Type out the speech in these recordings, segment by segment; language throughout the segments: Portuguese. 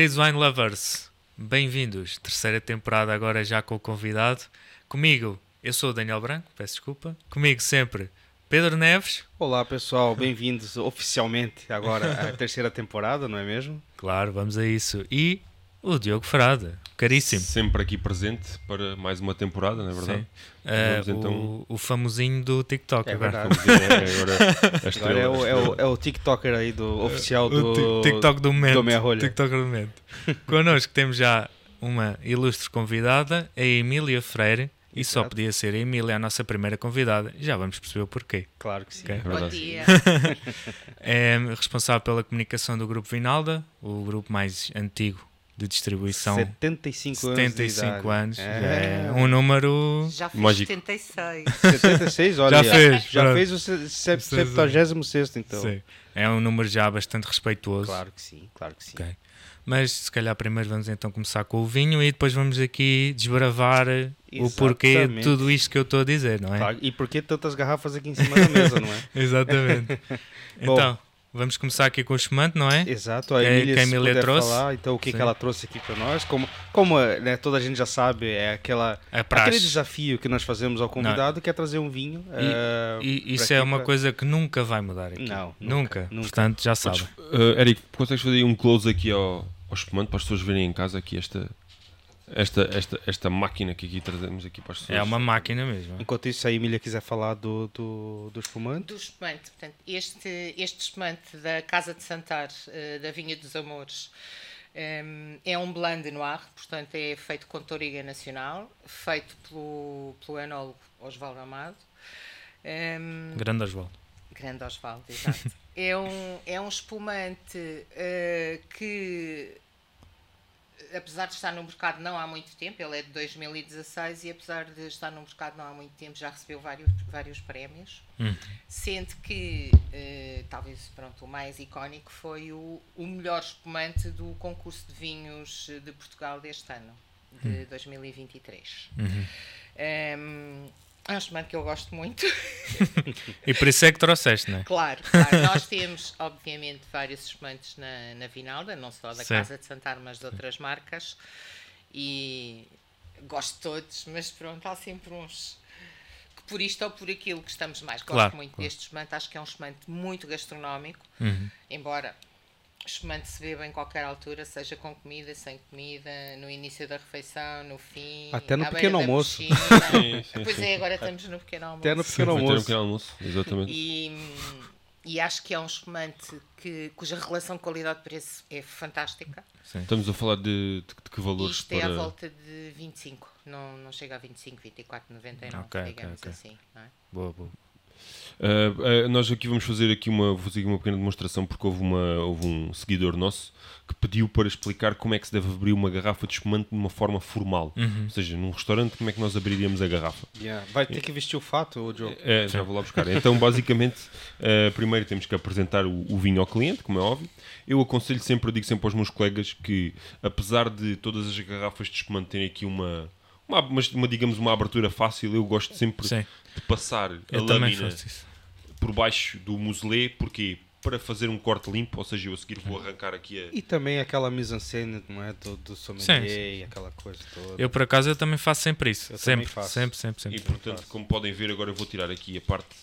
Queridos Wine Lovers, bem-vindos. Terceira temporada agora já com o convidado. Comigo, eu sou o Daniel Branco, peço desculpa. Comigo sempre, Pedro Neves. Olá pessoal, bem-vindos oficialmente agora à terceira temporada, não é mesmo? Claro, vamos a isso. E o Diogo Frada, caríssimo. Sempre aqui presente para mais uma temporada, não é verdade? Vamos, uh, então... o, o famosinho do TikTok é agora. É, agora, agora é, o, é, o, é o TikToker aí do oficial do TikTok do momento. Do Meia Rolha. TikTok do momento. Connosco temos já uma ilustre convidada, a Emília Freire. E Exato. só podia ser a Emília a nossa primeira convidada. Já vamos perceber o porquê. Claro que sim. Okay? Bom dia. é responsável pela comunicação do Grupo Vinalda, o grupo mais antigo de distribuição. 75 anos. 75 anos. É. é. um número. Já fiz Mágico. 76. 76, olha. Já fez. Já pronto. fez o 76, então. Sim. É um número já bastante respeitoso. Claro que sim, claro que sim. Okay. Mas se calhar primeiro vamos então começar com o vinho e depois vamos aqui desbravar Exatamente. o porquê de tudo isto que eu estou a dizer, não é? Claro. E porquê tantas garrafas aqui em cima da mesa, não é? Exatamente. então. Vamos começar aqui com o espumante, não é? Exato, a Emília, que a Emília trouxe. Falar, então o que, que ela trouxe aqui para nós. Como, como né, toda a gente já sabe, é aquela, aquele desafio que nós fazemos ao convidado, não. que é trazer um vinho. E, uh, e isso é uma pra... coisa que nunca vai mudar aqui. Não, nunca. nunca. Portanto, já sabe. Uh, Eric, consegues fazer um close aqui ao, ao espumante para as pessoas verem em casa aqui esta, esta, esta, esta máquina que aqui trazemos aqui para as pessoas. É uma máquina mesmo. Enquanto isso, a Emília quiser falar do, do, do espumante. Do espumante. Portanto, este, este espumante da Casa de Santar, uh, da Vinha dos Amores, ehm, é um blend noir, portanto é feito com Toriga Nacional, feito pelo, pelo enólogo Osvaldo Amado. Um, ehm, Grande Osvaldo. Grande Osvaldo, exato. é, um, é um espumante uh, que apesar de estar no mercado não há muito tempo, ele é de 2016 e apesar de estar no mercado não há muito tempo já recebeu vários, vários prémios, hum. sendo que uh, talvez pronto, o mais icónico foi o, o melhor espumante do concurso de vinhos de Portugal deste ano, de hum. 2023. Uhum. Um, ehm, é um espumante que eu gosto muito. e por isso é que trouxeste, não é? Claro, claro. Nós temos, obviamente, vários espumantes na, na Vinalda, não só da Sim. Casa de Santar, mas de outras marcas. E gosto de todos, mas pronto, há sempre uns que por isto ou por aquilo que estamos mais. Gosto claro, muito claro. deste espumante, acho que é um espumante muito gastronómico, uhum. embora espumante se beba em qualquer altura, seja com comida, sem comida, no início da refeição, no fim, até no pequeno almoço. sim, sim, pois é, agora estamos no pequeno almoço. Até no pequeno almoço. no pequeno almoço, exatamente. E, e acho que é um espumante que, cuja relação qualidade-preço é fantástica. Sim. Estamos a falar de, de, de que valores? Isto é à volta de 25, não, não chega a 25, 24,99, okay, digamos okay, okay. assim. Não é? Boa, boa. Uh, uh, nós aqui vamos fazer aqui uma, vou fazer uma pequena demonstração porque houve, uma, houve um seguidor nosso que pediu para explicar como é que se deve abrir uma garrafa de espumante de uma forma formal. Uhum. Ou seja, num restaurante, como é que nós abriríamos a garrafa? Yeah. Vai ter que vestir o fato, Joe? É, já vou lá buscar. Então, basicamente, uh, primeiro temos que apresentar o, o, vinho ao cliente, como é óbvio. Eu aconselho sempre, eu digo sempre aos meus colegas que, apesar de todas as garrafas de espumante terem aqui uma, uma, uma, uma digamos, uma abertura fácil, eu gosto sempre Sim. de passar eu a lâmina por baixo do muselé, porque para fazer um corte limpo, ou seja, eu a seguir vou arrancar aqui a... E também aquela mise-en-scène, não é? Do, do sommelier sim, sim. e aquela coisa toda. Eu, por acaso, eu também faço sempre isso. Eu sempre, faço. sempre, sempre, sempre. E, portanto, como podem ver, agora eu vou tirar aqui a parte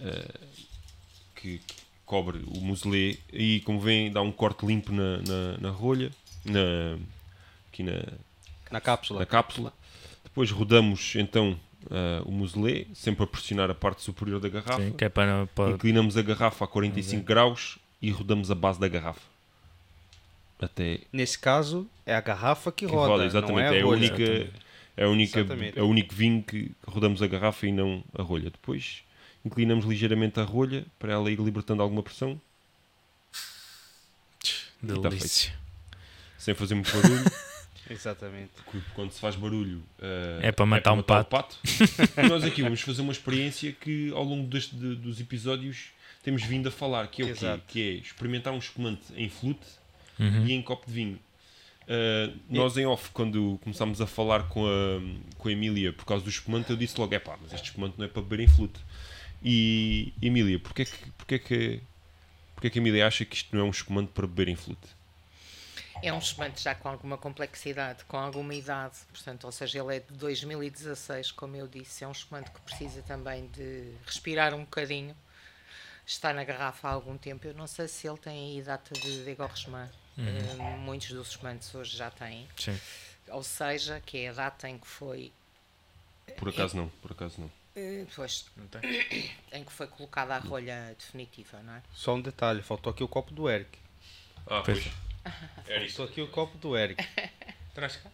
uh, que, que, cobre o muselé e, como veem, dá um corte limpo na, na, na rolha, na, aqui na... Na cápsula. Na cápsula. Depois rodamos, então, uh, o muselé, sempre a pressionar a parte superior da garrafa. Sim, que é para, para... Inclinamos a garrafa a 45 graus e rodamos a base da garrafa. Até... Nesse caso, é a garrafa que, que roda, roda, exatamente. é a, é a única, é a única, Exatamente. é o único vinho que rodamos a garrafa e não a rolha. Depois inclinamos ligeiramente a rolha para ela ir libertando alguma pressão. Delícia. Sem fazer muito barulho. Exatamente. Porque quando se faz barulho uh, é para matar, é para um pato. pato. e nós aqui vamos fazer uma experiência que ao longo deste, de, dos episódios temos vindo a falar, que é o quê? Que é experimentar um espumante em flute uhum. e em copo de vinho. Uh, nós em off, quando começámos a falar com a, com a Emília por causa do espumante, eu disse logo, é pá, mas este espumante não é para beber em flute. E Emília, porquê que, porquê que, porquê que a Emília acha que isto não é um espumante para beber em flute? É um espumante já com alguma complexidade, com alguma idade, portanto, ou seja, ele é de 2016, como eu disse, é um espumante que precisa também de respirar um bocadinho. Está na garrafa há algum tempo, eu não sei se ele tem aí data de dégorgement. Uhum. Uh, muitos dos espumantes hoje já têm. Sim. Ou seja, que é a data em que foi. Por acaso não, por acaso não. Uh, pois, em que foi colocada a rolha definitiva, não é? Só um detalhe, faltou aqui o copo do Eric. Ah, pois. Faltou aqui o copo do Eric. Traz cá.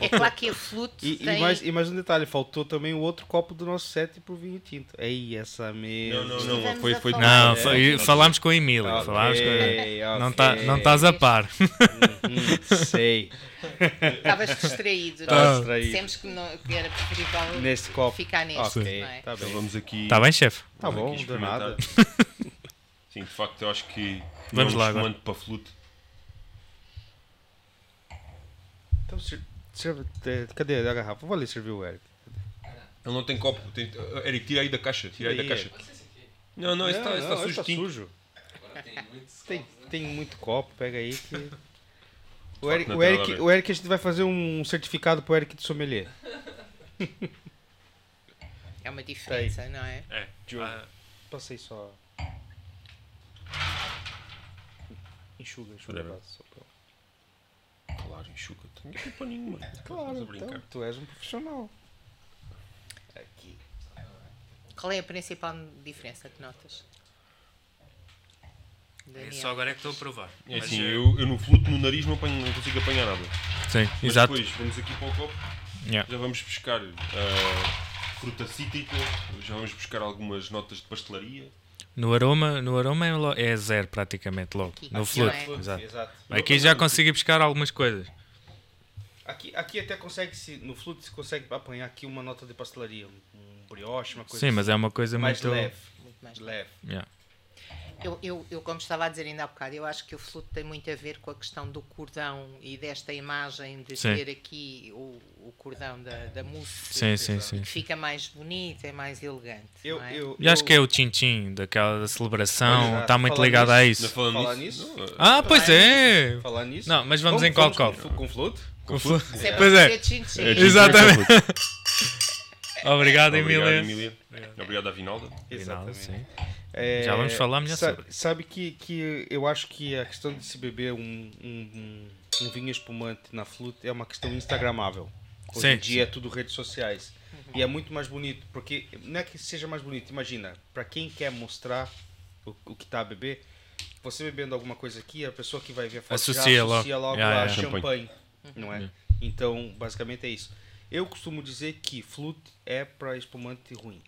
É claro que a flute e, tem... e, mais, e mais um detalhe, faltou também o outro copo do nosso set pro vinho tinto. Ei, essa mesmo. Não, não, não. Foi, foi não, foi, é, falámos com o Emílio. Okay, falámos com... Okay. Não, tá, não estás a par. Hum, sei. Estavas distraído. Estava distraído. Dissemos que, não, que era preferível neste copo. ficar neste. Okay. É? Tá bem. Então vamos aqui. Está bem, chefe? Está bom, de nada. Sim, de facto, eu acho que. Vamos lá agora. para flute. Então, serve, cadê a garrafa? Vou ali servir o Eric. Ele não tem copo. Tem, Eric, tira aí da caixa. Tira aí da caixa. Não, não, esse está, está sujo. Está sujo. Tem, tem muito copo, pega aí que. O Eric, o, Eric, o Eric, a gente vai fazer um certificado pro Eric de sommelier. É uma diferença, não é? É. Ah. Passei só. Enxuga, enxuga. Só pra... Claro, enxuga. Não tem culpa nenhuma. Claro, então, tu és um profissional. Aqui. Qual é a principal diferença que notas? Daniel. Só agora é que estou a provar. É assim, eu, eu no fluto no nariz não, apanho, não consigo apanhar nada. Sim, Mas exato. depois vamos aqui para o copo, yeah. já vamos buscar uh, fruta cítrica, já vamos buscar algumas notas de pastelaria. No aroma, no aroma é, é zero praticamente logo. Aqui. No fluto. É. Exato. Exato. Aqui já consegui buscar algumas coisas. Aqui, aqui até consegue se no fluto se consegue apanhar aqui uma nota de pastelaria, um brioche, uma coisa Sim, assim. mas é uma coisa mais muito leve, muito mais leve. Yeah. Eu, eu, eu, como estava a dizer ainda há bocado, eu acho que o fluto tem muito a ver com a questão do cordão e desta imagem de sim. ter aqui o, o cordão da, da mousse. Sim, sim, sim. Que fica mais bonito, é mais elegante. Eu, é? eu, eu, acho que é o tchim-tchim daquela da celebração, está muito ligado nisso, a isso. Falar nisso? Ah, pois é! Falar nisso? Não, mas vamos em qual copo? Com, com fluto? Com fluto? É pois é. Exatamente. Obrigado, Emília. Obrigado, Avinalda. Exatamente. Sim. É, Já vamos falar melhor sabe, sobre. Sabe que, que eu acho que a questão de se beber um, um, um vinho espumante na flute é uma questão instagramável. Hoje sim, em dia sim. é tudo redes sociais. Uhum. E é muito mais bonito, porque não é que seja mais bonito, imagina, para quem quer mostrar o, o que está a beber, você bebendo alguma coisa aqui, a pessoa que vai ver a foto associa já associa logo, logo yeah, a yeah. champanhe, não é? Então, basicamente é isso. Eu costumo dizer que flute é para espumante ruim.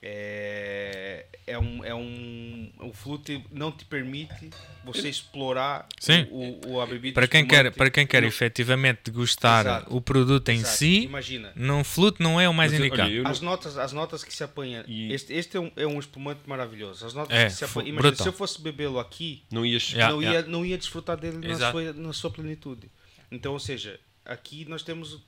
É, é um, é um, o flute não te permite você explorar Sim. O, o, a bebida para quem quer para quem quer não. efetivamente gostar Exato. o produto em Exato. si imagina num flute não é o mais indicado olha, as notas as notas que se apanha e... este, este é, um, é um espumante maravilhoso as notas é, que se apanha, imagina, se eu fosse bebê-lo aqui não ia, yeah, não, yeah. Ia, não ia desfrutar dele na sua, na sua plenitude então ou seja aqui nós temos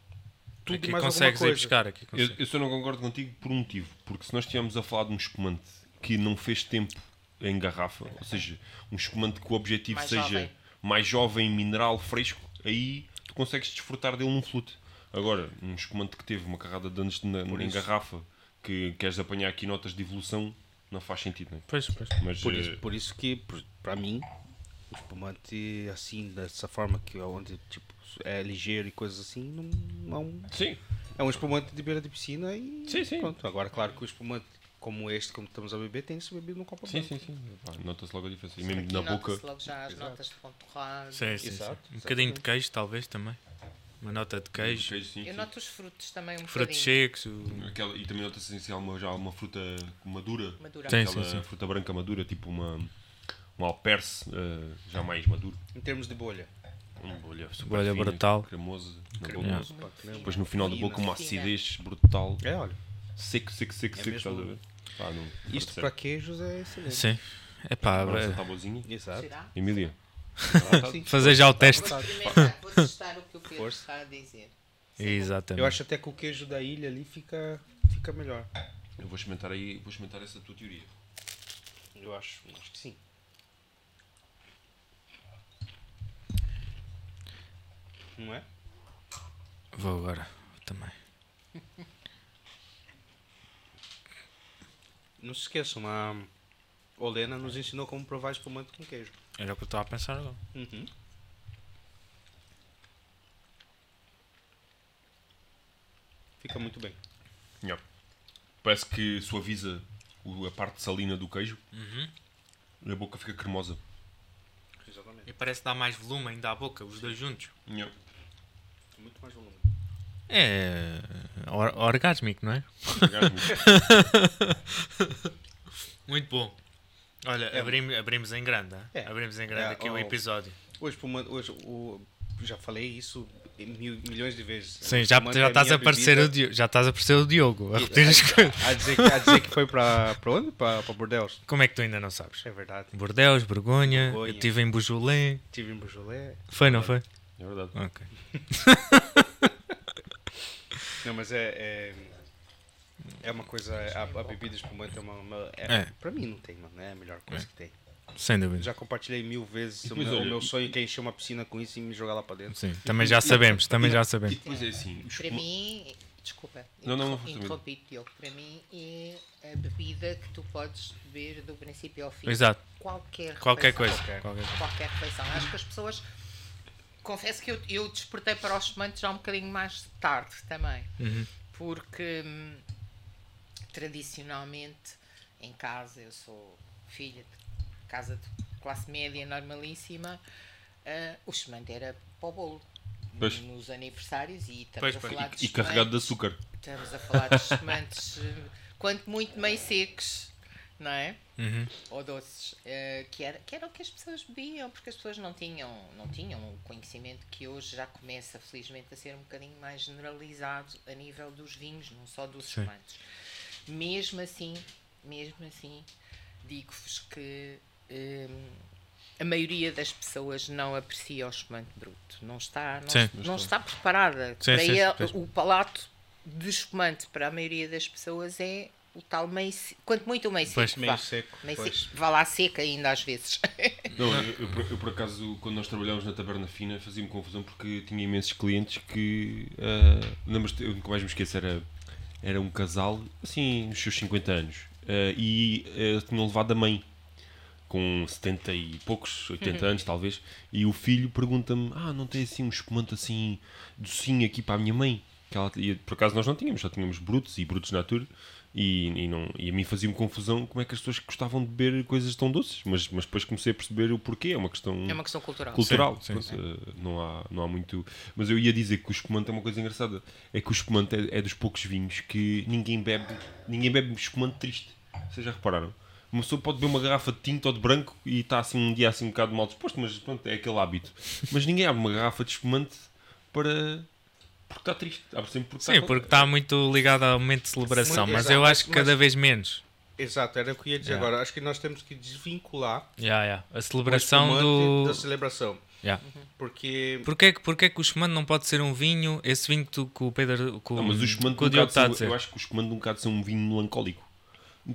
tudo aqui mais consegues alguma coisa. buscar aqui eu, eu só não concordo contigo por um motivo porque se nós estivermos a falar de um espumante que não fez tempo em garrafa, ou seja, um espumante que o objetivo mais seja jovem. mais jovem, mineral, fresco, aí tu consegues desfrutar dele num flute. Agora, um espumante que teve uma carrada de anos na, em isso. garrafa, que queres apanhar aqui notas de evolução, não faz sentido, não é? Pois, pois. Mas, por, isso, eh, por isso que, para mim, o espumante assim, dessa forma, que é onde tipo, é ligeiro e coisas assim, não, não Sim. É um espumante de beira de piscina e sim, sim. pronto. Agora, claro que o espumante como este, como estamos a beber, tem se bebido num copo Sim, sim, sim. Nota-se logo a diferença. E mesmo na boca. logo já as Exato. notas de torrado. Sim, sim, Exato. sim. Um bocadinho de queijo, talvez também. Uma nota de queijo. queijo sim, Eu noto os frutos também um Frutos secos. O... Aquela, e também nota-se assim, uma, já uma fruta madura. Madura. Sim, Aquela sim, sim. fruta branca madura, tipo uma, uma alperce uh, já mais maduro. Em termos de bolha. Uma bolha super bolha fina, brutal. Cremoso. Depois no final da boca uma acidez brutal. É, olha. Seco, seco, seco, é seco, estás a ver? Pá, não, Isto para queijos é excelente. Sim. É pá, Agora boazinha. Exato. Emília. Fazer já o teste. Vou testar o que o Pedro está a dizer. Exatamente. Eu acho até que o queijo da ilha ali fica, fica melhor. Eu vou experimentar aí, vou experimentar essa tua teoria. Eu acho, acho que sim. Não é? Vou agora também. Não se esqueçam, a Olena nos ensinou como provar espumante com queijo. Era o que eu estava a pensar agora. Uhum. Fica muito bem. Yeah. Parece que suaviza a parte salina do queijo e a boca fica cremosa. Exatamente. E parece dar mais volume ainda à boca, os dois juntos. Yeah. Muito mais volume. É or orgásmico, não é? Muito bom. Olha, É. abrimos, abrimos em grande. É. Abrimos em grande É, aqui o oh. episódio. Espumante, hoje, o, já falei isso mil, milhões de vezes. Sim, já, já é estás a parecer bebida. o Diogo, já estás a parecer o Diogo a repetir as coisas. A dizer, que- a dizer que foi para para onde? Para para Bordeaux. Como é que tu ainda não sabes? É verdade. Bordeus, Borgonha, Borgonha. eu estive em Bujolé. Tive em Beaujolais. Foi, não foi? É verdade. Ok. Não, mas é. É, é uma coisa. A, a bebida espumante é uma. uma- é, É. Pra mim não tem, mano. É a melhor coisa que tem. Sem dúvida. Já compartilhei mil vezes o meu, o meu sonho que é encher uma piscina com isso e me jogar lá para dentro. Sim, também já sabemos, também já sabemos. depois é assim. Para espuma- mim, desculpa, Não, não, não, interrompi Diogo. Para mim é a bebida que tu podes beber do princípio ao fim. Exato. Qualquer Qualquer refeição. coisa. Qualquer. Qualquer. Qualquer refeição. Acho que as pessoas. Confesso que eu, eu despertei para os espumantes já um bocadinho mais tarde também. Uhum. Porque hum, tradicionalmente em casa, eu sou filha de casa de classe média normalíssima, ah, o espumante era para o bolo. Pois. Nos aniversários e estamos Pois, a falar de E carregado de açúcar. Estamos a falar de espumantes, quanto muito meio secos, não é? Uhum. Ou doces, eh, que, era, que era o que as pessoas bebiam, porque as pessoas não tinham, não tinham o conhecimento que hoje já começa, felizmente, a ser um bocadinho mais generalizado a nível dos vinhos, não só dos espumantes. Mesmo assim, mesmo assim, digo-vos que hum, a maioria das pessoas não aprecia o espumante bruto. Não está, não, Sim. não está preparada. Sim, para sim, ele, o palato de espumante para a maioria das pessoas é o tal meio quanto muito o meio seco. Pois. Meio seco. Meio pois. seco. Vá lá seca ainda às vezes. Não, eu, eu por- eu, por acaso, quando nós trabalhámos na Taberna Fina, fazia-me confusão porque tinha imensos clientes que. Uh, Lembras-te, eu nunca mais me esqueço, era, era um casal, assim, nos seus 50 anos, ah, e uh, tinham levado a mãe, com 70 e poucos, 80 anos talvez, e o filho pergunta-me: Ah, não tem assim um espumante assim, docinho aqui para a minha mãe? Que ela, e, por acaso nós não tínhamos, só tínhamos brutos e brutos natura. E, e, não, e a mim fazia-me confusão como é que as pessoas gostavam de beber coisas tão doces, mas, mas depois comecei a perceber o porquê, é uma questão É uma questão cultural. cultural. Sim, Pronto, sim, eh, Não, há, não há muito. Mas eu ia dizer que o espumante é uma coisa engraçada. É que o espumante é, é dos poucos vinhos que ninguém bebe, ninguém bebe espumante triste. Vocês já repararam? Uma pessoa pode beber uma garrafa de tinto ou de branco e está assim um dia assim um bocado mal disposto, mas pronto, é aquele hábito. Mas ninguém abre uma garrafa de espumante para. Porque está triste. Abre sempre porque Sim, está porque está muito ligado ao momento de celebração, Muito, mas exato, eu acho que cada mas- vez menos. Exato, era o que eu ia dizer Yeah. agora. Acho que nós temos que desvincular Yeah, yeah. A celebração do. da celebração. Yeah. Porque Porquê, que- porquê que o espumante não pode ser um vinho, esse vinho que, tu, que o Pedro. Que Não, mas o espumante que o há Diogo está a dizer. Eu acho que o espumante nunca há de ser um vinho melancólico.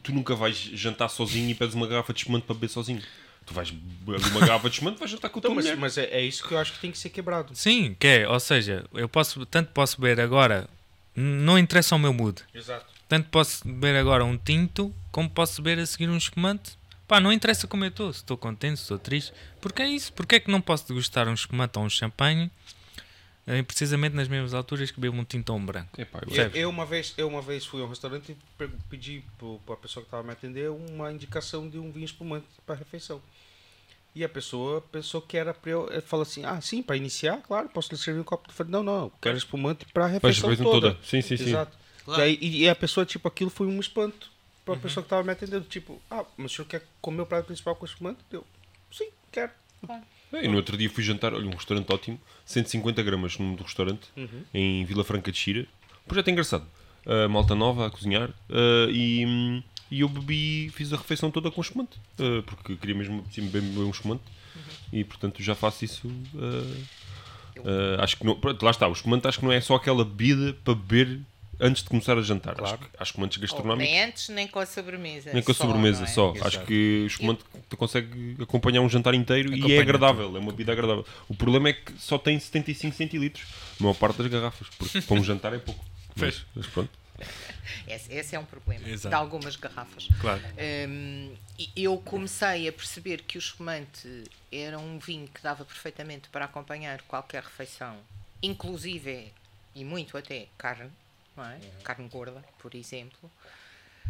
Tu nunca vais jantar sozinho e pedes uma garrafa de espumante para beber sozinho. Tu vais beber uma garrafa de espumante e vais jantar com tua Então, mas, mulher. mas é, é isso que eu acho que tem que ser quebrado. Sim, que é, ou seja, eu posso, tanto posso beber agora, não interessa o meu mood. Exato. Tanto posso beber agora um tinto, como posso beber a seguir um espumante. Pá, não interessa como eu estou, se estou contente, se estou triste. Porque é isso, porque é que não posso degustar um espumante ou um champanhe eh, precisamente nas mesmas alturas que bebo um um branco? Epá, eu- Eu, uma vez, eu uma vez fui a um restaurante e pe- pedi para a pessoa que estava me atender uma indicação de um vinho espumante para a refeição. E a pessoa pensou que era para eu. Ela falou assim: ah, sim, para iniciar, claro, posso lhe servir um copo. Eu falei: não, não, eu quero espumante para a refeição refeição toda. toda. Sim, sim, sim. Exato. Claro. Daí- e, e a pessoa, tipo, aquilo foi um espanto para a pessoa que estava me atendendo. Tipo, ah, mas o senhor quer comer o prato principal com espumante? Eu, sim, quero. É, E no outro dia fui jantar, olha, um restaurante ótimo, 150 gramas no nome do restaurante, em Vila Franca de Xira. Projeto engraçado. Ah, malta nova a cozinhar. ah, e, e eu bebi, fiz a refeição toda com espumante. ah, porque queria mesmo bem beber um espumante. E portanto já faço isso. ah, acho que não, pronto, lá está, o espumante acho que não é só aquela bebida para beber antes de começar a jantar. Claro. Acho, que- acho que uma Ou gastronómica. nem antes, nem com a sobremesa. Nem com a só, sobremesa é? só. Exato. Acho que o espumante tu consegue acompanhar um jantar inteiro e é agradável. É uma bebida agradável. O problema é que só tem 75 centilitros. A maior parte das garrafas. Porque para um jantar é pouco. Mas, mas pronto. Esse, esse é um problema Exato. de algumas garrafas. Claro. Hum, eu comecei a perceber que o espumante era um vinho que dava perfeitamente para acompanhar qualquer refeição, inclusive e muito até carne, não é? Carne gorda, por exemplo.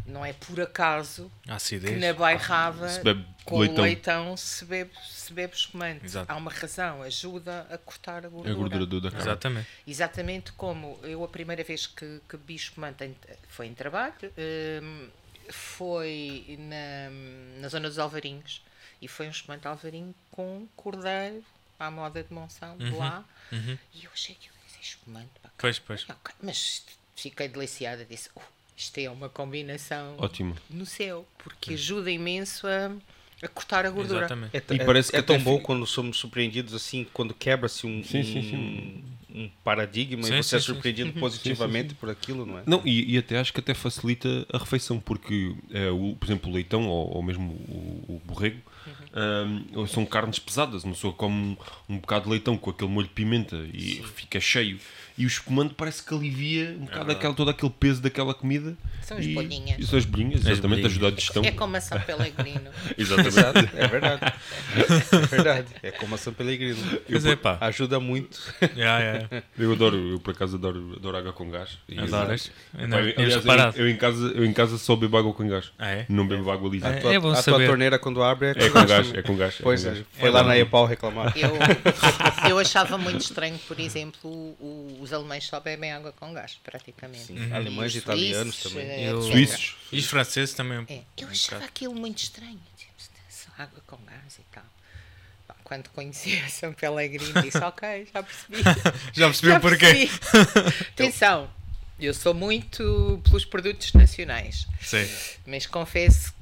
Não é por acaso que Acidez. na bairrava Se bebe com leitão. leitão, se, bebe, se bebe espumante. Exato. Há uma razão, ajuda a cortar a A gordura. gordura do- da carne. Exatamente. Exatamente como eu a primeira vez que, que bebi espumante em- foi em trabalho, hum, foi na, na zona dos Alvarinhos e foi um espumante alvarinho com cordeiro à moda de Monção, de lá, uhum. e eu achei que eu disse espumante, pá, Pois, pois. mas fiquei deliciada, disse, "Oh, isto é uma combinação Ótimo. no céu, porque ajuda imenso a, a cortar a gordura. Exatamente. É, t- E é- parece que é tão até bom quando somos surpreendidos assim, quando quebra-se um, Sim, sim, um, sim. um paradigma Sim, e você é sim, sim. surpreendido positivamente por aquilo, não é? Não, e, e até acho que até facilita a refeição, porque, eh, o, por exemplo, o leitão ou, ou mesmo o, o borrego ahm, são carnes pesadas. Uma pessoa come um, um bocado de leitão com aquele molho de pimenta e fica cheio. E o espumante parece que alivia um bocado aquele, todo aquele peso daquela comida. São as e, bolhinhas. E são as bolhinhas, exatamente, bolhinhas. ajuda a digestão. É como maçã pelegrino. Exatamente. É verdade. É verdade. É como a São Pellegrino. Mas é pá. Ajuda muito. Já, já. Eu adoro, eu por acaso adoro, adoro água com gás. E- Adoras? Não, eu- aliás, eu, eu em casa, eu em casa só bebo água com gás. Ah, é? Não bebo água lisa. É, A tua, bom a tua saber. torneira quando abre é com, É com gás é com gás. é Pois com é, gás. foi É lá bom. na EPAL reclamar. Eu, eu achava muito estranho, por exemplo, o- os alemães só bebem água com gás, praticamente. Sim, Uhum. alemães E os italianos suíços, também. eh, Eu-. Suíços. E os franceses também. É, eu um achava bocado. aquilo muito estranho. tipo, Só água com gás e tal. Quando conheci a São Pellegrino, disse: Ok, já percebi. Já percebi já o porquê. percebi." Atenção, eu sou muito pelos produtos nacionais, Sim. mas confesso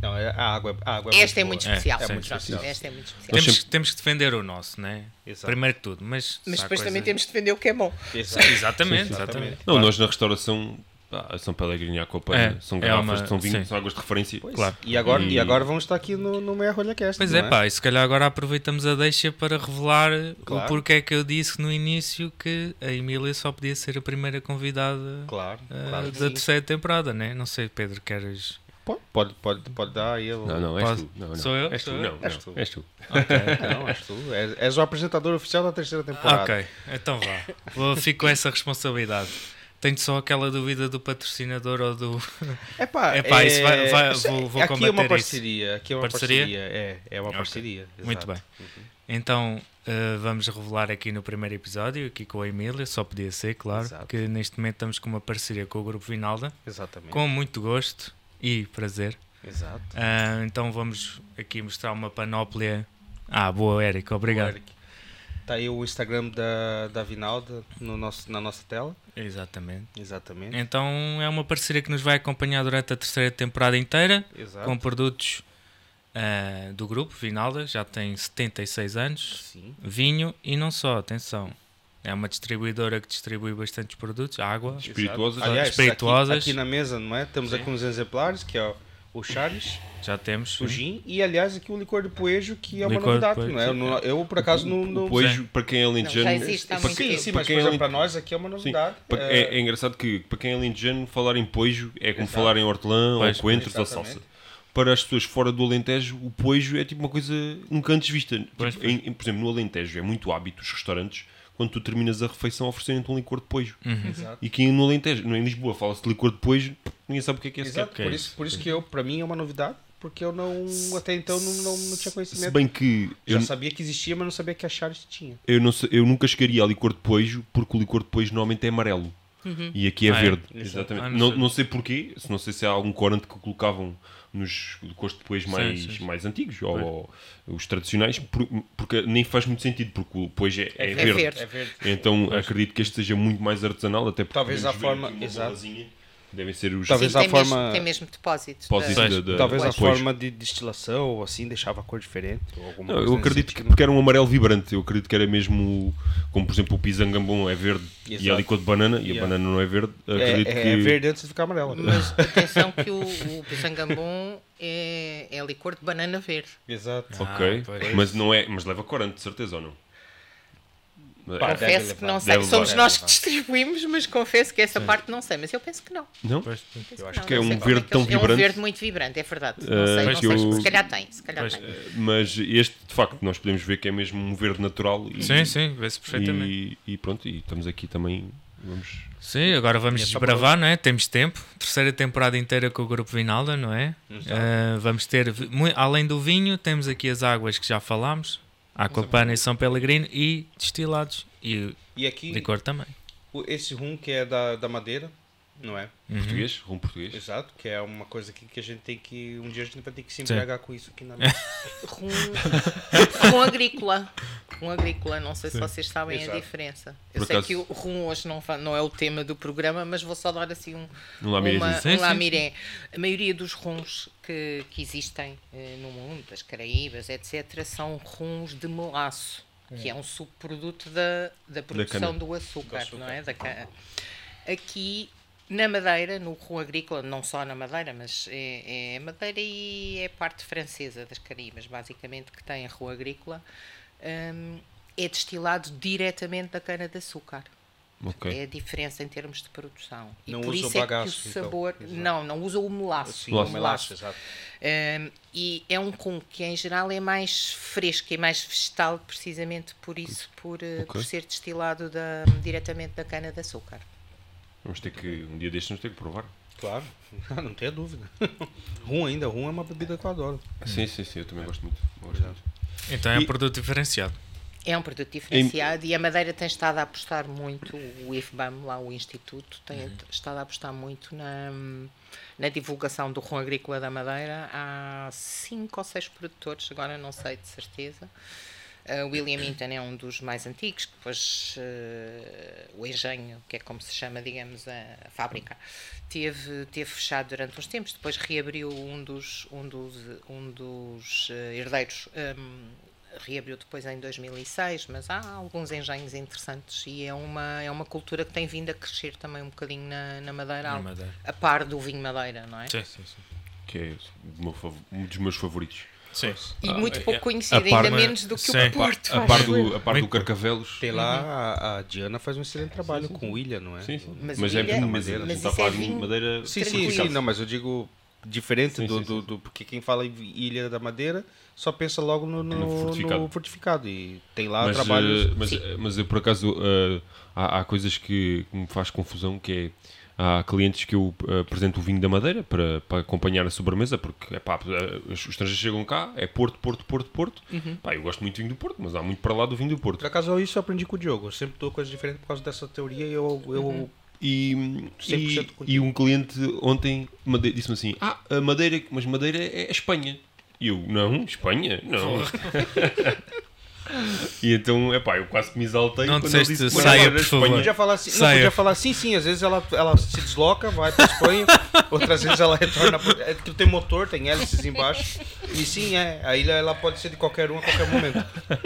Não, é- a água, a água que esta é boa. muito É, especial. é muito Pronto, especial. Esta é muito especial. Temos, sempre- temos que defender o nosso, né? Exato. Primeiro que tudo. Mas, Mas depois também coisa- temos de defender o que é bom. Exato. Exatamente, Sim, sim, exatamente. Não, nós na restauração, pá, a São Pellegrino e a Copa É, são é garrafas, uma- são vinhos, são águas de referência. Pois. Claro. E agora, e... E- agora vamos estar aqui no, no Meia Rolha Cast. Pois é, pá, e se calhar agora aproveitamos a deixa para revelar Claro. o porquê que eu disse no início que a Emília só podia ser a primeira convidada Claro, ah, claro. que da sim. terceira temporada, né? Não sei, Pedro, queres. Pode, pode, pode, pode dar aí. Eu... Não, não, és Posso- tu. Não, não. Sou eu? És tu, eu? não, És não, tu. és tu. Não, és tu. És, és o apresentador oficial da terceira temporada. Ok, então vá. Vou, fico com essa responsabilidade. Tenho só aquela dúvida do patrocinador ou do. Epá, Epá, é... isso vai- vai- vou- vou aqui é uma combater isso. parceria. Aqui é uma Parceria? parceria. É, é uma Ok. parceria. Muito exato. bem. Então ah, vamos revelar aqui no primeiro episódio, aqui com a Emília, só podia ser, claro, Exato. que neste momento estamos com uma parceria com o Grupo Vinalda, Exatamente. com muito gosto e prazer. Exato. Ah, então vamos aqui mostrar uma panóplia. Ah, boa, Érico, obrigado. Está Tá aí o Instagram da, da Vinalda no nosso, na nossa tela. Exatamente. Exatamente. Então é uma parceria que nos vai acompanhar durante a terceira temporada inteira, Exato. com produtos ah, do grupo Vinalda, já tem 76 anos, Sim. vinho e não só, atenção. É uma distribuidora que distribui bastantes produtos, água, Espirituosas. Aliás, Espirituosas. Aqui, aqui na mesa, não é? Temos aqui uns exemplares, que é o Charles, já temos. o gin e, aliás, aqui o licor de poejo, que é uma Licor de novidade, poejo, não é? Eu, não- eu, por acaso, não... não... O poejo, para quem é alentejano... já existe há muito Sim, sim, para mas, quem por é para nós aqui é uma Sim, novidade. para- Eh, é, é engraçado que para quem é alentejano falar em poejo é como Exato. falar em hortelã Pois, ou coentros ou salsa. Para as pessoas fora do Alentejo, o poejo é tipo uma coisa nunca antes vista. Pois, Tipo, em- em- por exemplo, no Alentejo é muito hábito os restaurantes, quando tu terminas a refeição, oferecerem-te um licor de poejo. Uhum. Exato. E aqui no Alentejo, não é em Lisboa, fala-se de licor de poejo, ninguém sabe o que é que é sequer. Exato, que é por, isso. isso, por isso que eu, para mim é uma novidade, porque eu não, até então não, não, não tinha Se conhecimento. bem que Já eu, sabia que existia, mas não sabia que a Charles tinha. eu, não eu nunca chegaria a licor de poejo, porque o licor de poejo normalmente é amarelo. E aqui é Ah, é? verde. Exato. Exatamente. Ah, não não, sei. não sei porquê, se não sei se há algum corante que colocavam nos licores de poejo Sim, mais, sim, sim. mais antigos, ou, ou os tradicionais, por- porque nem faz muito sentido, porque o poejo é, é É verde. verde. É verde. Então acredito que este seja muito mais artesanal, até porque Talvez a forma- aqui uma exato. bolazinha Devem ser os Talvez Sim, a tem, forma- mesmo, tem mesmo depósito. depósitos da- Talvez a forma de destilação ou assim deixava a cor diferente. Ou alguma Não, coisa eu acredito que porque era um amarelo vibrante. Eu acredito que era mesmo, como por exemplo o pisangambon é verde e Exato. a licor de banana e a Yeah. banana não é verde. É, Acredito é, que é verde antes de ficar amarela. Mas atenção que o, o pisangambon é, é licor de banana verde. Exato. Ok, Ah, pois. mas não é, mas leva corante, de certeza ou não? É- confesso que não sei. Deve Somos levar. nós que distribuímos, mas confesso que essa parte não sei. Mas eu penso que não. não? Pois. Penso acho não, que é um verde que tão eles- É vibrante. um verde muito vibrante, é verdade. Não Eh, sei, não pois sei. eu- Se calhar tem, se calhar Pois. tem. Mas este, de facto, nós podemos ver que é mesmo um verde natural e, Sim, sim, vê-se perfeitamente. e, e pronto, e estamos aqui também. Vamos. Sim, agora vamos é desbravar, não é? Temos tempo. Terceira temporada inteira com o Grupo Vinalda, não é? Ah, vamos ter, além do vinho, temos aqui as águas que já falámos, Aquapana e São Pellegrino e destilados e E aqui, licor também. esse rum que é da, da madeira, não é? Uhum. Português, rum português. Exato, que é uma coisa que, que a gente tem que. Um dia a gente vai ter que se embriagar com isso aqui na mesa. Rum, rum agrícola. Rum agrícola, não sei se vocês sabem Exato. a diferença. Eu Por sei acaso- que o rum hoje não, não é o tema do programa, mas vou só dar assim um, Um Sim, um sim, lamiré. A maioria dos rums que, que existem eh, no mundo, das Caraíbas, etc., são rums de melaço, que é um subproduto da, da produção cana. do açúcar, açúcar. não é? Da cana. Aqui na Madeira, no rum agrícola, não só na Madeira, mas é, é Madeira e é parte francesa das Caraíbas, basicamente, que tem a rum agrícola, hum, é destilado diretamente da cana-de-açúcar. Ok. É a diferença em termos de produção. E Não por usa o isso é bagaço, que o então. sabor. Exato. não, não usa o melaço. O Melaço. o melaço, exato. Um, e é um rum que em geral é mais fresco e mais vegetal, precisamente por isso, por, eh, por ser destilado da- diretamente da cana-de-açúcar. Vamos ter que, um dia destes, vamos ter que provar. Claro, não tenha dúvida. rum ainda, rum é uma bebida que eu adoro. Sim, sim, sim, eu também gosto muito. Gosto muito. Então é um E- produto diferenciado. É um produto diferenciado e a Madeira tem estado a apostar muito, o IFBAM, lá o Instituto, tem estado a apostar muito na, na divulgação do rum agrícola da Madeira. Há cinco ou seis produtores, agora não sei de certeza. Uh, o William Hinton é um dos mais antigos, que depois uh, o engenho, que é como se chama, digamos, a, a fábrica, teve, teve fechado durante uns tempos, depois reabriu um dos, um dos, um dos uh, herdeiros, um, reabriu depois em 2006, mas há alguns engenhos interessantes e é uma, é uma cultura que tem vindo a crescer também um bocadinho na, na Madeira, Na Madeira. a par do vinho Madeira, não é? Sim, sim, sim. Que é um dos meus favoritos. Sim. E Ah, muito é- pouco a conhecido, par- ainda menos do que Sim. o Porto. A par acho eu. do, a par do. Carcavelos. Tem lá, a, a Diana faz um excelente trabalho com o Ilha, não é? Sim, sim. Mas Mas, é Ilha- vinho mas madeira. isso Está a é falar de vinho- madeira. Sim, sim, sim, não, mas eu digo diferente Sim, do, sim, do, sim. do- Porque quem fala em Ilha da Madeira só pensa logo no, no, No fortificado. no fortificado. E tem lá Mas, trabalhos. eh, mas, eh, mas eu, por acaso eh, há, há coisas que, que me faz confusão que é há clientes que eu eh, apresento o vinho da Madeira para, para acompanhar a sobremesa porque epá, eh, os estrangeiros chegam cá é Porto, Porto, Porto, Porto Uhum. Pá, eu gosto muito do vinho do Porto mas há muito para lá do vinho do Porto Por acaso isso eu aprendi com o Diogo. Eu sempre dou coisas diferentes por causa dessa teoria e eu, eu Uhum. e, 100% e, e um cliente ontem disse-me assim ah, a Madeira, mas Madeira é a Espanha e eu, não, Espanha? Não e então, epá, eu quase que me exaltei Não quando ele disseste disse que saia, Madeira era por Espanha. favor. Podia falar assim, não, Saia. podia falar sim, sim. Às vezes ela, ela se desloca, vai para Espanha, outras vezes ela retorna. É que tem motor, tem hélices embaixo. E sim, é. A ilha ela pode ser de qualquer um a qualquer momento.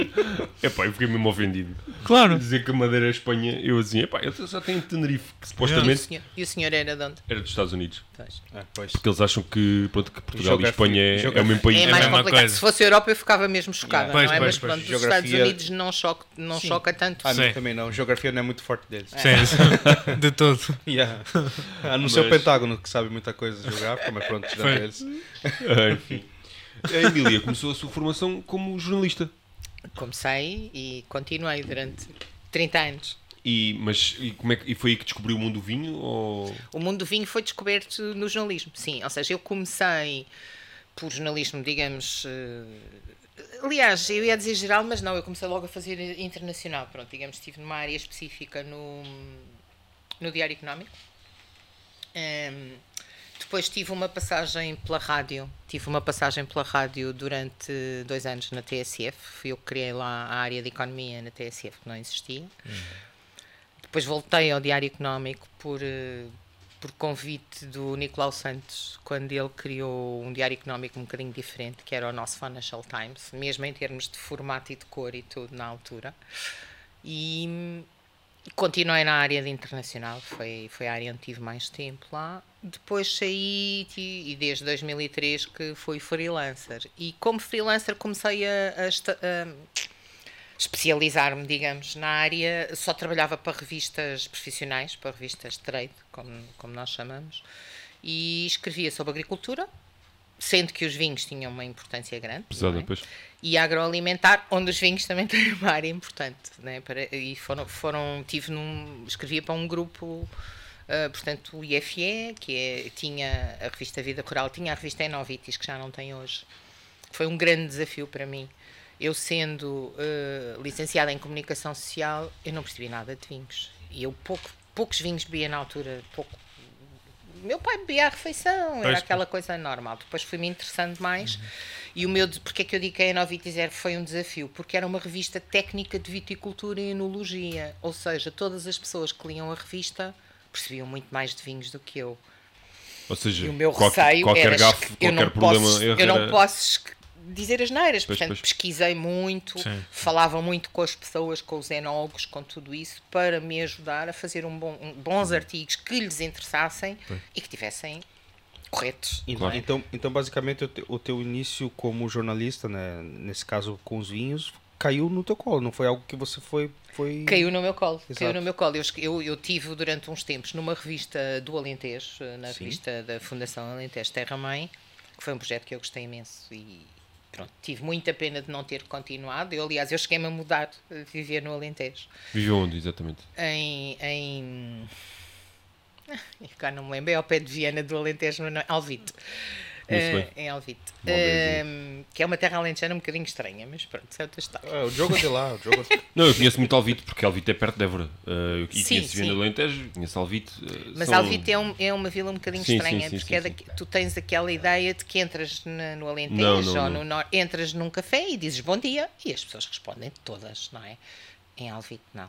Epá, eu fiquei mesmo ofendido. Claro. Dizer que a Madeira é Espanha, eu assim, epá, eu só tenho Tenerife, que E o, supostamente senhor, e o senhor era de onde? era dos Estados Unidos. Pois. É, pois. Porque eles acham que, pronto, que Portugal Geografia- e Espanha é, é o mesmo país. É mais mesma complicado. coisa. Se fosse a Europa eu ficava mesmo chocada, Pois, não é? pois, Mas pois. pronto, os Geografia- Estados Unidos não, choca, não choca tanto. A mim Sim. também não. Geografia não é muito forte deles. Sim, de todo. Yeah. A não ser o Pentágono, que sabe muita coisa geográfica, mas pronto, tirando Foi. eles. Ah, enfim. A Emília começou a sua formação como jornalista. Comecei e continuei durante 30 anos. E, mas e como é que, e foi aí que descobriu o mundo do vinho? Ou... O mundo do vinho foi descoberto no jornalismo, sim. Ou seja, eu comecei por jornalismo, digamos. eh, Aliás, eu ia dizer geral, mas não, eu comecei logo a fazer internacional. Pronto, digamos, estive numa área específica no, no Diário Económico. Ehm, depois tive uma passagem pela rádio. Tive uma passagem pela rádio durante dois anos na TSF. Fui eu que criei lá a área de economia na TSF, que não existia. Depois voltei ao Diário Económico por, eh, por convite do Nicolau Santos, quando ele criou um diário económico um bocadinho diferente, que era o nosso Financial Times, mesmo em termos de formato e de cor e tudo na altura. E continuei na área de internacional, foi, foi a área onde tive mais tempo lá. Depois saí e desde 2003 que fui freelancer. E como freelancer comecei a, a, a especializar-me, digamos, na área. Só trabalhava para revistas profissionais, para revistas trade, como, como nós chamamos, e escrevia sobre agricultura, sendo que os vinhos tinham uma importância grande. Pesada, é? pois. E agroalimentar, onde os vinhos também têm uma área importante. Né? Para, e foram, foram, tive num, escrevia para um grupo, uh, portanto, o IFE, que é, tinha a revista Vida Coral, tinha a revista Enovitis, que já não tem hoje. Foi um grande desafio para mim eu sendo uh, licenciada em comunicação social, eu não percebi nada de vinhos. E eu pouco, poucos vinhos bebia na altura, pouco. Meu pai bebia a refeição, era aquela coisa normal. Depois fui-me interessando mais. Uhum. E o meu, porque é que eu digo que a Enoviti Zero foi um desafio? Porque era uma revista técnica de viticultura e enologia. Ou seja, todas as pessoas que liam a revista percebiam muito mais de vinhos do que eu. Ou seja, e o meu qualquer, receio qualquer era gafo, eu não posso, eu não posso dizer as neiras. Portanto, pois. pesquisei muito, Sim. falava muito com as pessoas, com os enólogos, com tudo isso, para me ajudar a fazer um bom, um, bons artigos que lhes interessassem pois. e que tivessem corretos. Claro. Então, então, basicamente, o, te, o teu início como jornalista, né, nesse caso com os vinhos, caiu no teu colo, não foi algo que você foi. foi... Caiu no meu colo. Exato. Caiu no meu colo. Eu, eu, eu, tive durante uns tempos numa revista do Alentejo, na Sim. revista da Fundação Alentejo Terra Mãe, que foi um projeto que eu gostei imenso e pronto, tive muita pena de não ter continuado. Eu, aliás, eu cheguei-me a mudar, a viver no Alentejo. Viveu onde, exatamente? Em. em... Cá não me lembro, é ao pé de Viana do Alentejo, no Alvito. Uh, em Alvite. Uh, que é uma terra alentejana um bocadinho estranha, mas pronto, é outra história. É, o jogo de lá. O jogo Não, eu conheço muito Alvite, porque Alvite é perto de Évora. Uh, e sim, conheço Viana do Alentejo, conheço Alvite. Uh, mas são... Alvite é, um, é uma vila um bocadinho sim, estranha, sim, porque é tu tens aquela ideia de que entras na, no Alentejo não, não, ou no Norte, entras num café e dizes bom dia e as pessoas respondem todas, não é? Em Alvite, não.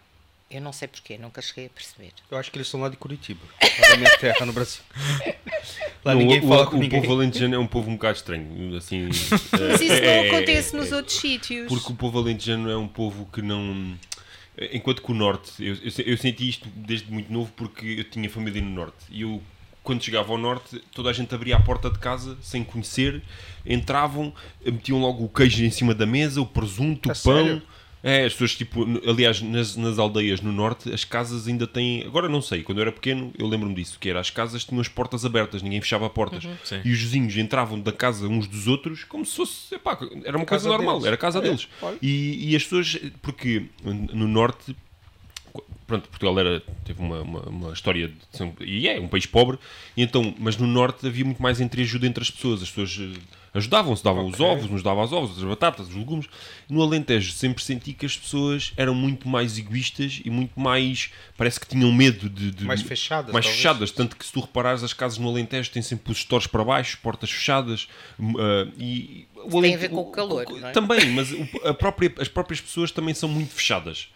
Eu não sei porquê, nunca cheguei a perceber. Eu acho que eles são lá de Curitiba, lá da minha terra no Brasil. Lá não, ninguém o, fala o, com o ninguém. povo alentejano é um povo um bocado estranho, assim... Mas isso é, não acontece é, nos é, outros sítios. Porque o povo alentejano é um povo que não... Enquanto que o Norte, eu, eu, eu senti isto desde muito novo porque eu tinha família no Norte. E eu quando chegava ao norte, toda a gente abria a porta de casa sem conhecer, entravam, metiam logo o queijo em cima da mesa, o presunto, o pão. Sério? É, as pessoas, tipo, aliás, nas, nas aldeias no norte, as casas ainda têm. Agora não sei, quando eu era pequeno, eu lembro-me disso, que era as casas tinham as portas abertas, ninguém fechava portas. Uhum. E os vizinhos entravam da casa uns dos outros como se fosse. Epá, era uma coisa normal, deles. era a casa é, deles. E, e as pessoas, porque no norte pronto, Portugal era, teve uma, uma, uma história de, e é um país pobre, e então, mas no norte havia muito mais entreajuda entre as pessoas, as pessoas eh, ajudavam-se, davam okay. os ovos, nos davam as ovos, as batatas, os legumes. No Alentejo sempre senti que as pessoas eram muito mais egoístas e muito mais, parece que tinham medo de... de mais fechadas. Mais talvez. fechadas, tanto que se tu reparares as casas no Alentejo têm sempre os stores para baixo, portas fechadas uh, e... O Tem a ver com o calor, o, é? Também, mas a própria, as próprias pessoas também são muito fechadas.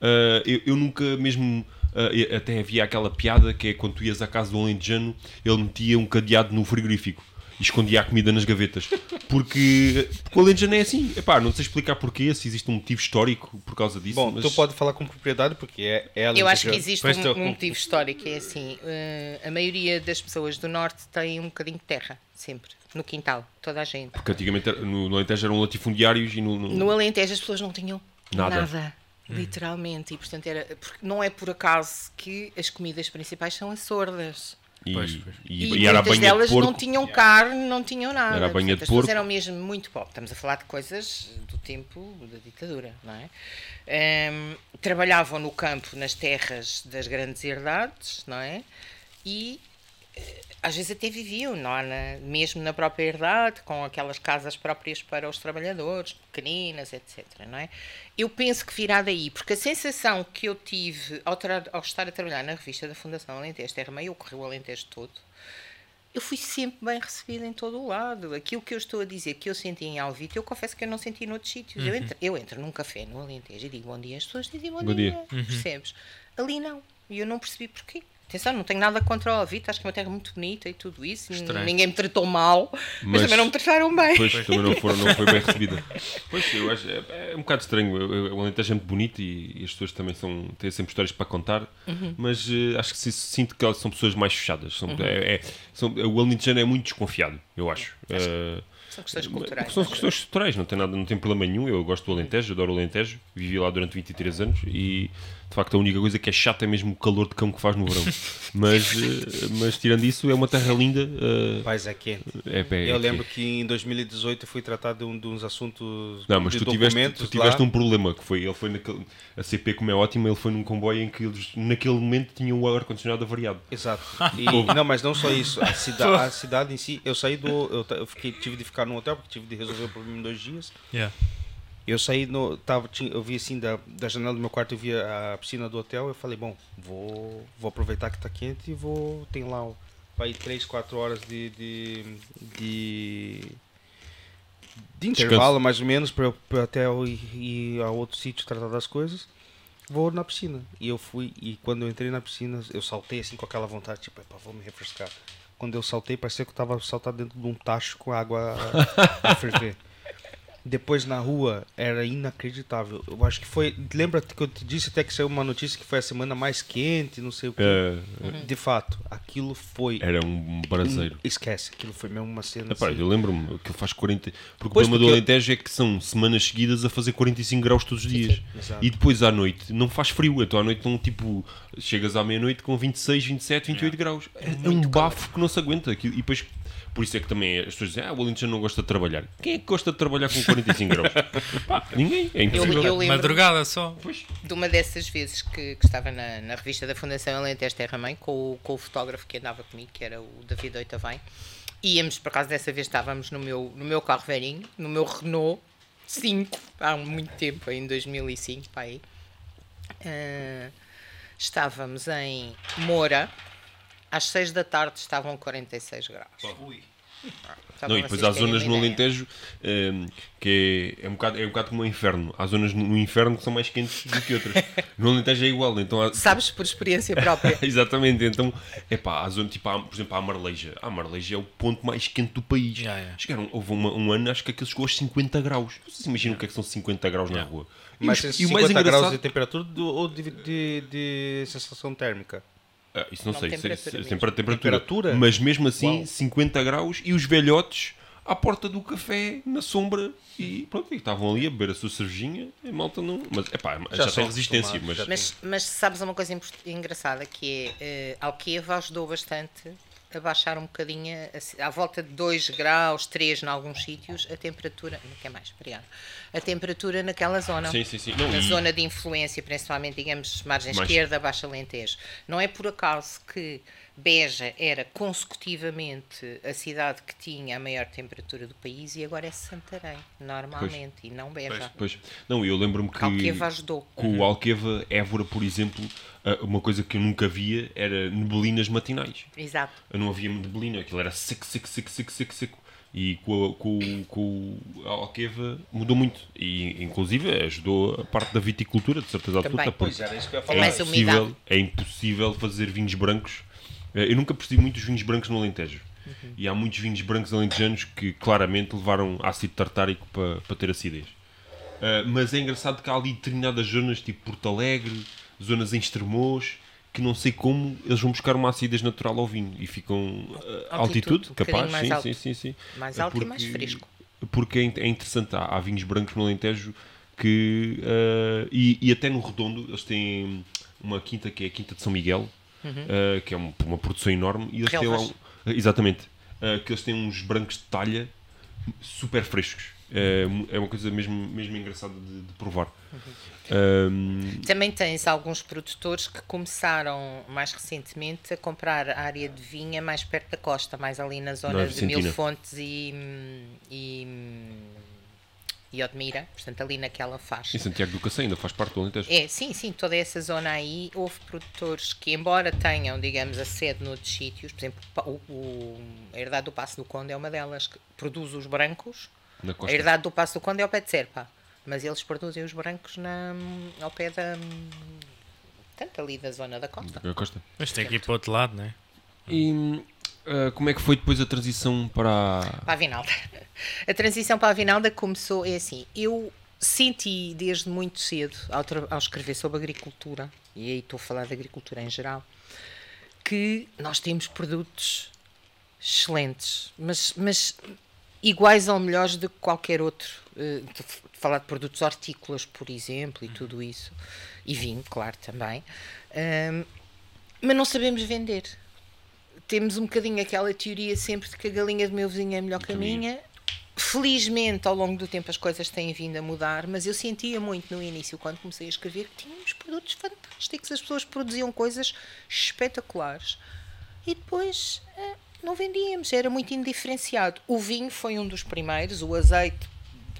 Uh, eu, eu, nunca mesmo. Uh, até havia aquela piada que é quando tu ias à casa do Alentejano, ele metia um cadeado no frigorífico e escondia a comida nas gavetas. Porque, porque o Alentejano é assim. Epá, não sei explicar porquê, se existe um motivo histórico por causa disso. Bom, mas... tu pode falar com propriedade porque é, é Eu acho que existe um, um, motivo histórico. É assim: uh, a maioria das pessoas do Norte tem um bocadinho de terra, sempre. No quintal, toda a gente. Porque antigamente no, no Alentejo eram latifundiários e no, no... no Alentejo as pessoas não tinham nada. nada. Literalmente, e portanto era, não é por acaso que as comidas principais são as sordas. E, pois, pois. e, e, e muitas delas de não tinham carne, não tinham nada. Era banha portanto, de as porco. eram mesmo muito pobres. Estamos a falar de coisas do tempo da ditadura, não é? Um, trabalhavam no campo, nas terras das grandes herdades, não é? E às vezes até viviam, não é? mesmo na própria herdade, com aquelas casas próprias para os trabalhadores, pequeninas, etc. Não é? Eu penso que virá daí, porque a sensação que eu tive ao, ao estar a trabalhar na revista da Fundação Alentejo Terra Meio, eu corri o Alentejo todo, eu fui sempre bem recebida em todo o lado. Aquilo que eu estou a dizer que eu senti em Alvite, eu confesso que eu não senti noutros sítios. Uhum. Eu, entro, eu entro num café no Alentejo e digo bom dia, as pessoas dizem bom, bom dia, dia. Uhum. percebes? Ali não, e eu não percebi porquê. Atenção, não tenho nada contra o Alvito, acho que é uma terra muito bonita e tudo isso. e Estranho. Ninguém me tratou mal, mas, Mas- também não me trataram bem. Pois, também não, foram, não foi bem recebida. Pois, eu acho, é, é um bocado estranho. O Alentejo é muito bonito e, e as pessoas também são, têm sempre histórias para contar, mas eh, acho que se- sinto que elas são pessoas mais fechadas. São, é, é- são- o Alentejano é muito desconfiado, eu acho. Eh, São questões culturais. São acho. questões culturais, não tem, nada, não tem problema nenhum. Eu gosto do Alentejo, adoro o Alentejo, vivi lá durante 23 anos e facto a única coisa que é chata é mesmo o calor de cão que faz no verão. mas, eh, mas tirando isso, é uma terra linda. Paz é quente. é, é- Eu é- lembro que em 2018 eu fui tratado de, um, de uns assuntos Não, mas de tu tiveste, tu tiveste lá. um problema que foi, ele foi naquele, a CP como é ótima, ele foi num comboio em que eles naquele momento tinham o ar-condicionado avariado. Exato. E, não, mas não só isso. A, cida, a cidade em si, eu saí do. Eu, eu fiquei, tive de ficar no hotel porque tive de resolver o problema em dois dias. Yeah. Eu saí no. Tava, eu vi assim da, da janela do meu quarto, eu via a piscina do hotel. Eu falei, bom, vou, vou aproveitar que tá quente e vou. Tem lá vai 3, 4 horas de. de, de de intervalo mais ou menos para até eu ir, ir a outro sítio tratar das coisas vou na piscina e eu fui e quando eu entrei na piscina eu saltei assim com aquela vontade tipo "Epa, vou me refrescar quando eu saltei parecia que eu tava saltado dentro de um tacho com água a, a ferver depois na rua era inacreditável eu acho que foi lembra que eu te disse até que saiu uma notícia que foi a semana mais quente não sei o que Eh, de fato aquilo foi era um braseiro. esquece aquilo foi mesmo uma cena Epá, assim. eu lembro-me que faz 40. Porque Pois, o problema do Alentejo é que são semanas seguidas a fazer 45 graus todos os dias. Exato. E depois à noite não faz frio. Então à noite não tipo. Chegas à meia-noite com 26, 27, 28 graus. É, é um bafo que não se aguenta. Aquilo- E depois. Por isso é que também as pessoas dizem, ah, o Alentejano não gosta de trabalhar. Quem é que gosta de trabalhar com 45 graus? Pá, ninguém. É impossível. eu lembro- Madrugada só. de uma dessas vezes que, que estava na, na revista da Fundação Alentejo Terra Mãe com, o- com o fotógrafo que andava comigo, que era o David Oitavém. Íamos, por acaso dessa vez estávamos no meu, no meu carro velhinho, no meu Renault 5, há muito tempo, em 2005, pá, aí. Ah, estávamos em Moura, às 6 da tarde estavam 46 graus. Não, e depois há zonas no Alentejo ehm, que é, é, um bocado, é um bocado como o inferno. Há zonas no, no inferno que são mais quentes do que outras. No Alentejo é igual, então há, Sabes por experiência própria. Exatamente, então, é pá, há zona, tipo, há, por exemplo, a Marleja. A Marleja é o ponto mais quente do país. Já, já. Chegaram, houve uma- um ano, acho que aquilo chegou aos 50 graus. Vocês imaginam o que é que são 50 graus na rua? E Mas os- esses e o mais 50 graus engraçado- de temperatura do- ou de, de, de sensação térmica? Ah, isso não, Não, sei, temperatura se- se- mesmo. sempre a temperatura. Temperatura? Mas mesmo assim, Uau. 50 graus e os velhotes à porta do café, na sombra, e pronto, e estavam ali a beber a sua cervejinha, e a malta não. Mas é pá, já, Já tem são resistência. Mas, Mas, mas sabes uma coisa engraçada que é Alqueva ajudou bastante a baixar um bocadinho, a- à volta de 2 graus, 3 em alguns sítios, a temperatura, não quer mais, obrigado, a temperatura naquela zona. Sim, sim, sim. Não, Na e- zona de influência, principalmente, digamos, margem Mais- esquerda, Baixa Alentejo. Não é por acaso que Beja era consecutivamente a cidade que tinha a maior temperatura do país e agora é Santarém, normalmente, e não Beja. Pois, não, eu lembro-me que. Alqueva ajudou. Com o Alqueva, Évora, por exemplo, uma coisa que eu nunca via era neblinas matinais. Exato. Eu não havia neblina, aquilo era seco, seco, seco, seco, seco, seco. E com, a- com, com o Alqueva mudou muito. E inclusive ajudou a parte da viticultura, de certeza Também. absoluta. Pois era isso que eu ia é falar. mais impossível, é impossível fazer vinhos brancos. Eu nunca percebi muitos vinhos brancos no Alentejo. Uhum. E há muitos vinhos brancos alentejanos que claramente levaram ácido tartárico para, para ter acidez. Uh, mas é engraçado que há ali determinadas zonas, tipo Porto Alegre, zonas em Estremoz, que não sei como eles vão buscar uma acidez natural ao vinho e ficam uh, altitude, um capaz, sim, alto. sim, sim, sim. Mais Uh, alto e mais fresco. Porque é, é interessante, há, há vinhos brancos no Alentejo que. uh, e, e até no Redondo eles têm uma quinta que é a Quinta de São Miguel, uh, que é um- uma produção enorme, e eles têm lá. Exatamente. uh, que eles têm uns brancos de talha super frescos. É, é uma coisa mesmo, mesmo engraçada de, de provar. Um, Também tens alguns produtores que começaram mais recentemente a comprar área de vinha mais perto da costa, mais ali na zona Na de. Mil Fontes e, e, e Odmira, portanto ali naquela faixa. em Santiago do Cacém ainda faz parte do Alentejo. É, sim, sim, toda essa zona aí, houve produtores que, embora tenham, digamos, a sede noutros sítios, por exemplo, o, o- a Herdade do Passo do Conde é uma delas que produz os brancos, Na a. Herdade do Passo do Conde é ao pé de Serpa, mas eles produzem os brancos na, ao pé da. Portanto, ali da zona da costa. Da Costa. Mas tem que ir para o outro lado, não é? E uh, como é que foi depois a transição para. Para a Vinalda. A transição para a Vinalda começou, é assim, eu senti desde muito cedo, ao, ao escrever sobre agricultura, e aí estou a falar de agricultura em geral, que nós temos produtos excelentes, mas, mas iguais ou melhores do que qualquer outro. Eh, de falar de produtos hortícolas, por exemplo, e tudo isso. E vinho, claro, também. Ahm, mas não sabemos vender. Temos um bocadinho aquela teoria sempre de que a galinha do meu vizinho é melhor que a minha. Felizmente, ao longo do tempo, as coisas têm vindo a mudar, mas eu sentia muito no início, quando comecei a escrever, que tínhamos produtos fantásticos, as pessoas produziam coisas espetaculares e depois eh, não vendíamos, era muito indiferenciado. O vinho foi um dos primeiros, o azeite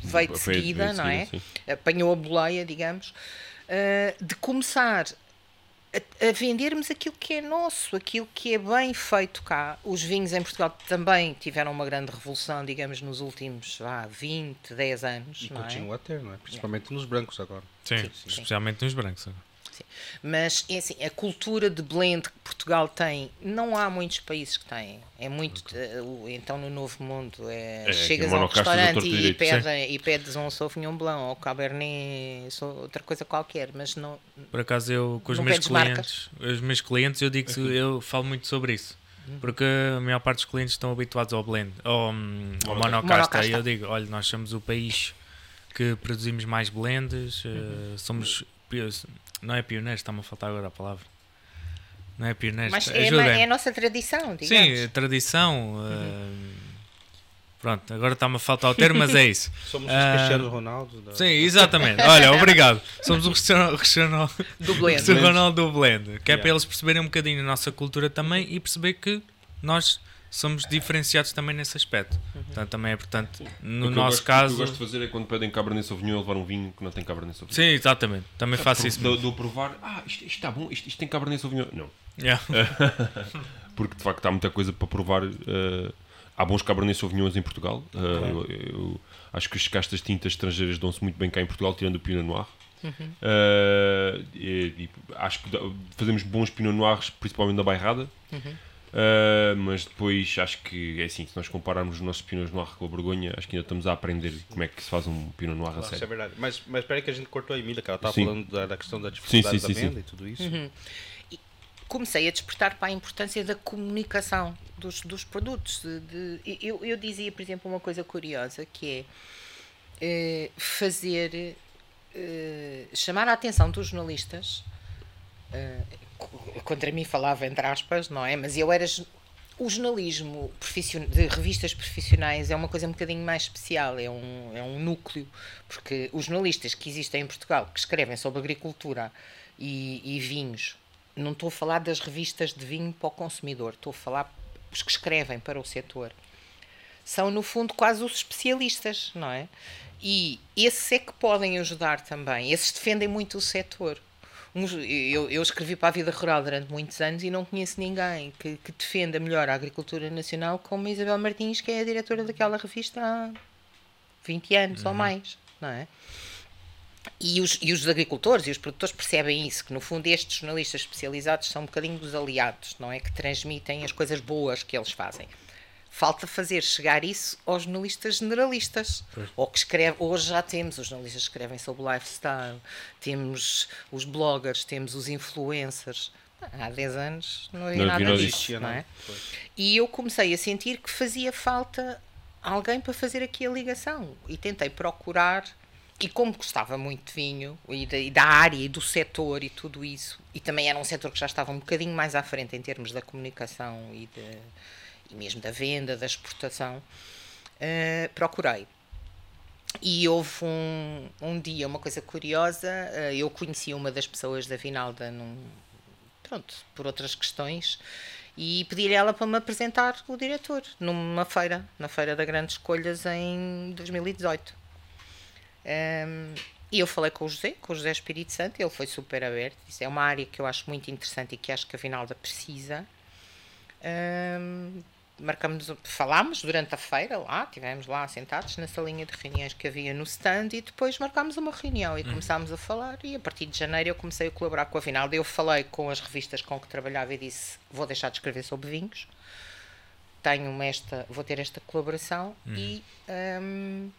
veio de seguida, não é? Apanhou a boleia, digamos, eh, de começar a, a vendermos aquilo que é nosso, aquilo que é bem feito cá. Os vinhos em Portugal também tiveram uma grande revolução, digamos, nos últimos vá, 20, 10 anos. E não é? continua a ter, não é? Principalmente nos brancos agora. Sim, sim. especialmente nos brancos. Sim. Mas é assim, a cultura de blend que Portugal tem, não há muitos países que têm. É muito. eh, o- então no Novo Mundo é, É, chegas a um restaurante e e, pede, e pedes um Sauvignon Blanc ou Cabernet, outra coisa qualquer, mas não. Por acaso eu com os meus clientes, os meus clientes eu digo que eu falo muito sobre isso. Uhum. Porque a maior parte dos clientes estão habituados ao blend, ao, ao Monocasta. monocasta. E eu digo, olha, nós somos o país que produzimos mais blends, eh, Uhum. somos pio- não é pioneiros, está-me a faltar agora a palavra. Não é pioneiros, Mas é, ma- é a nossa tradição, digamos. Sim, a tradição. eh, Pronto, agora está-me a faltar o termo, mas é isso. Somos Ah, os Cristiano Ronaldo. Da... Sim, exatamente. Olha, obrigado. Somos o Cristiano, Cristiano, Do blend. Cristiano Ronaldo do Blend. Que é para Yeah. eles perceberem um bocadinho a nossa cultura também e perceber que nós somos diferenciados também nesse aspecto. Portanto, também é importante, no O que eu nosso gosto- caso. O que eu gosto de fazer é quando pedem Cabernet Sauvignon, eu levar um vinho que não tem Cabernet Sauvignon. Sim, exatamente. Também faço isso. Dou, dou a provar, ah, isto, isto está bom, isto, isto tem Cabernet Sauvignon. Não, Yeah. porque de facto há muita coisa para provar. eh, há bons Cabernet Sauvignons em Portugal. Eh, eu, eu acho que as castas tintas estrangeiras dão-se muito bem cá em Portugal, tirando o Pinot Noir. Eh, e- e acho que fazemos bons Pinot Noirs, principalmente na Bairrada. Eh, mas depois acho que é assim, se nós compararmos os nossos Pinot Noir com a Borgonha, acho que ainda estamos a aprender como é que se faz um Pinot Noir a Ah, Isso é sério. verdade. Mas, mas espera aí que a gente cortou a Emília, que ela estava Sim. falando da, da questão da dificuldade sim, da sim, venda sim. e tudo isso. comecei a despertar para a importância da comunicação dos, dos produtos. de- de- eu, eu dizia, por exemplo, uma coisa curiosa que é eh, fazer eh, chamar a atenção dos jornalistas. co- contra mim falava entre aspas, não é? Mas eu era o jornalismo de revistas profissionais é uma coisa um bocadinho mais especial, é um, é um núcleo, porque os jornalistas que existem em Portugal, que escrevem sobre agricultura e, e vinhos, não estou a falar das revistas de vinho para o consumidor, estou a falar os que escrevem para o setor. São, no fundo, quase os especialistas, não é? E esses é que podem ajudar também, esses defendem muito o setor. Eu, eu escrevi para a Vida Rural durante muitos anos e não conheço ninguém que, que defenda melhor a agricultura nacional como a Isabel Martins, que é a diretora daquela revista há 20 anos ou mais, não é? E os, e os agricultores e os produtores percebem isso, que no fundo estes jornalistas especializados são um bocadinho dos aliados, não é? Que transmitem as coisas boas que eles fazem. Falta fazer chegar isso aos jornalistas generalistas. Ou que escreve, hoje já temos os jornalistas que escrevem sobre lifestyle, temos os bloggers, temos os influencers. Há 10 anos não havia Não nada disso. não é? Pois. E eu comecei a sentir que fazia falta alguém para fazer aqui a ligação. E tentei procurar, e como gostava muito de vinho, e da, e da área e do setor e tudo isso, e também era um setor que já estava um bocadinho mais à frente em termos da comunicação e, de, e mesmo da venda, da exportação, eh, procurei. E houve um, um dia, uma coisa curiosa, eh, eu conheci uma das pessoas da Vinalda num, pronto, por outras questões, e pedi-lhe ela para me apresentar o diretor numa feira, na Feira da Grandes Escolhas em 2018. Ehm, e eu falei com o José, com o José Espírito Santo, ele foi super aberto, disse, é uma área que eu acho muito interessante e que acho que a Vinalda precisa. Ehm, marcamos, falámos durante a feira lá, estivemos lá sentados na salinha de reuniões que havia no stand e depois marcámos uma reunião e hum. começámos a falar e a partir de janeiro eu comecei a colaborar com a Vinalda. Eu falei com as revistas com que trabalhava e disse, vou deixar de escrever sobre vinhos, tenho esta, vou ter esta colaboração hum. e... Um,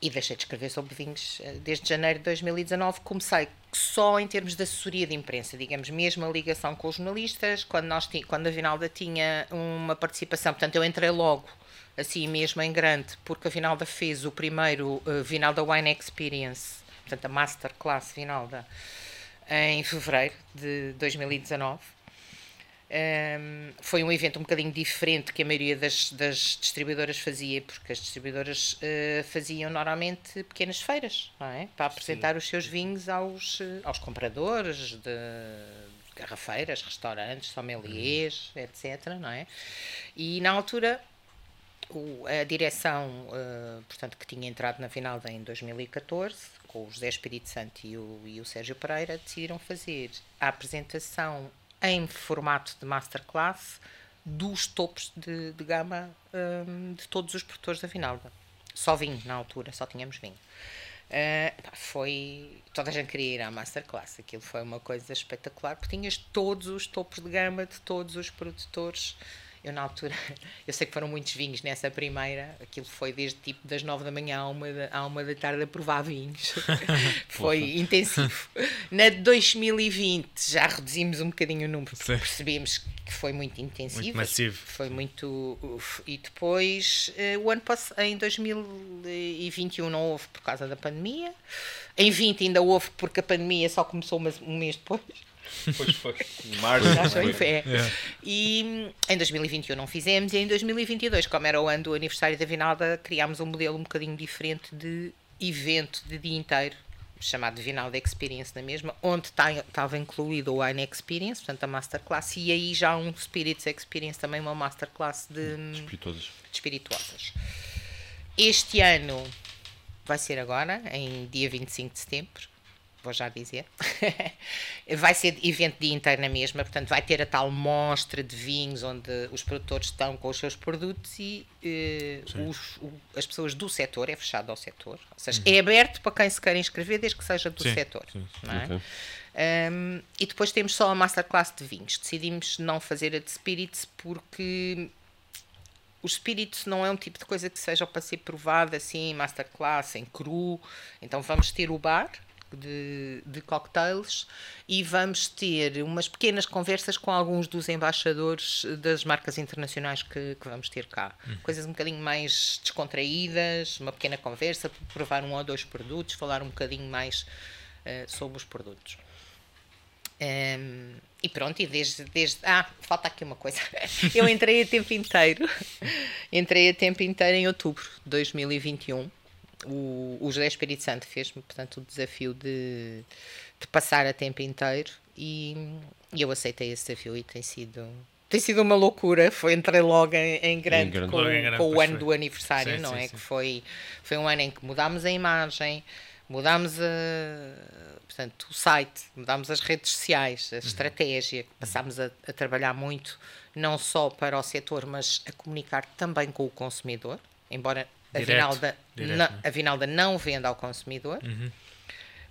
e deixei de escrever sobre vinhos eh, desde janeiro de 2019. Comecei só em termos de assessoria de imprensa, digamos, mesmo a ligação com os jornalistas, quando, nós quando a Vinalda tinha uma participação, portanto eu entrei logo, assim mesmo em grande, porque a Vinalda fez o primeiro uh, Vinalda Wine Experience, portanto a Masterclass Vinalda, em fevereiro de 2019 um, foi um evento um bocadinho diferente que a maioria das, das distribuidoras fazia, porque as distribuidoras uh, faziam normalmente pequenas feiras, não é? Para apresentar Sim. os seus vinhos aos, eh, aos compradores de, de garrafeiras, restaurantes, sommeliers, uhum. etc. Não é? E na altura o, a direção, uh, portanto, que tinha entrado na final em 2014, com o José Espírito Santo e o, e o Sérgio Pereira, decidiram fazer a apresentação em formato de masterclass dos topos de, de gama um, de todos os produtores da Vinalda. Só vinho na altura, só tínhamos vinho. Uh, foi. Toda a gente queria ir à Masterclass. Aquilo foi uma coisa espetacular, porque tinhas todos os topos de gama de todos os produtores eu, na altura, eu sei que foram muitos vinhos nessa primeira, aquilo foi desde tipo das nove da manhã à uma da, à uma da tarde a provar vinhos. foi intensivo. Na de 2020 já reduzimos um bocadinho o número, porque percebemos que foi muito intensivo. Muito massivo. Foi muito. Uf, e depois, uh, o ano passado, em 2021 não houve por causa da pandemia. Em 20 ainda houve porque a pandemia só começou um mês depois. Pois foi. Em março. Já foi. foi. É. E em 2021 não fizemos, e em 2022, como era o ano do aniversário da Vinalda, criámos um modelo um bocadinho diferente de evento de dia inteiro, chamado Vinalda Experience na mesma, onde estava incluído o Wine Experience, portanto a Masterclass, e aí já um Spirits Experience, também uma Masterclass de, espirituosas. De espirituosas. Este ano vai ser agora, em dia 25 de setembro, vou já dizer. vai ser evento dia inteiro na mesma, portanto, vai ter a tal mostra de vinhos onde os produtores estão com os seus produtos e uh, os, o, as pessoas do setor, é fechado ao setor, ou seja, uhum. é aberto para quem se quer inscrever, desde que seja do sim, setor. Sim, sim. É? Okay. Um, e depois temos só a masterclass de vinhos. Decidimos não fazer a de spirits porque o spirits não é um tipo de coisa que seja para ser provada assim, masterclass, em cru. Então vamos ter o bar, de, de cocktails e vamos ter umas pequenas conversas com alguns dos embaixadores das marcas internacionais que, que vamos ter cá. Hum. Coisas um bocadinho mais descontraídas, uma pequena conversa, provar um ou dois produtos, falar um bocadinho mais uh, sobre os produtos. Um, ehm, e pronto, e desde, desde. Ah, falta aqui uma coisa. Eu entrei a tempo inteiro. entrei a tempo inteiro em outubro de 2021 o, o José Espírito Santo fez-me, portanto, o desafio de, de passar a tempo inteiro e, e eu aceitei esse desafio e tem sido tem sido uma loucura. Foi entrei logo em, em grande, em grande com, grande, com o ano foi. do aniversário, sim, não sim, é? Sim. Que foi, foi um ano em que mudámos a imagem, mudámos a, portanto, o site, mudámos as redes sociais, a uhum. estratégia, passámos a, a, trabalhar muito, não só para o setor, mas a comunicar também com o consumidor, embora a Vinalda, direto, não, a Vinalda não vende ao consumidor, uhum.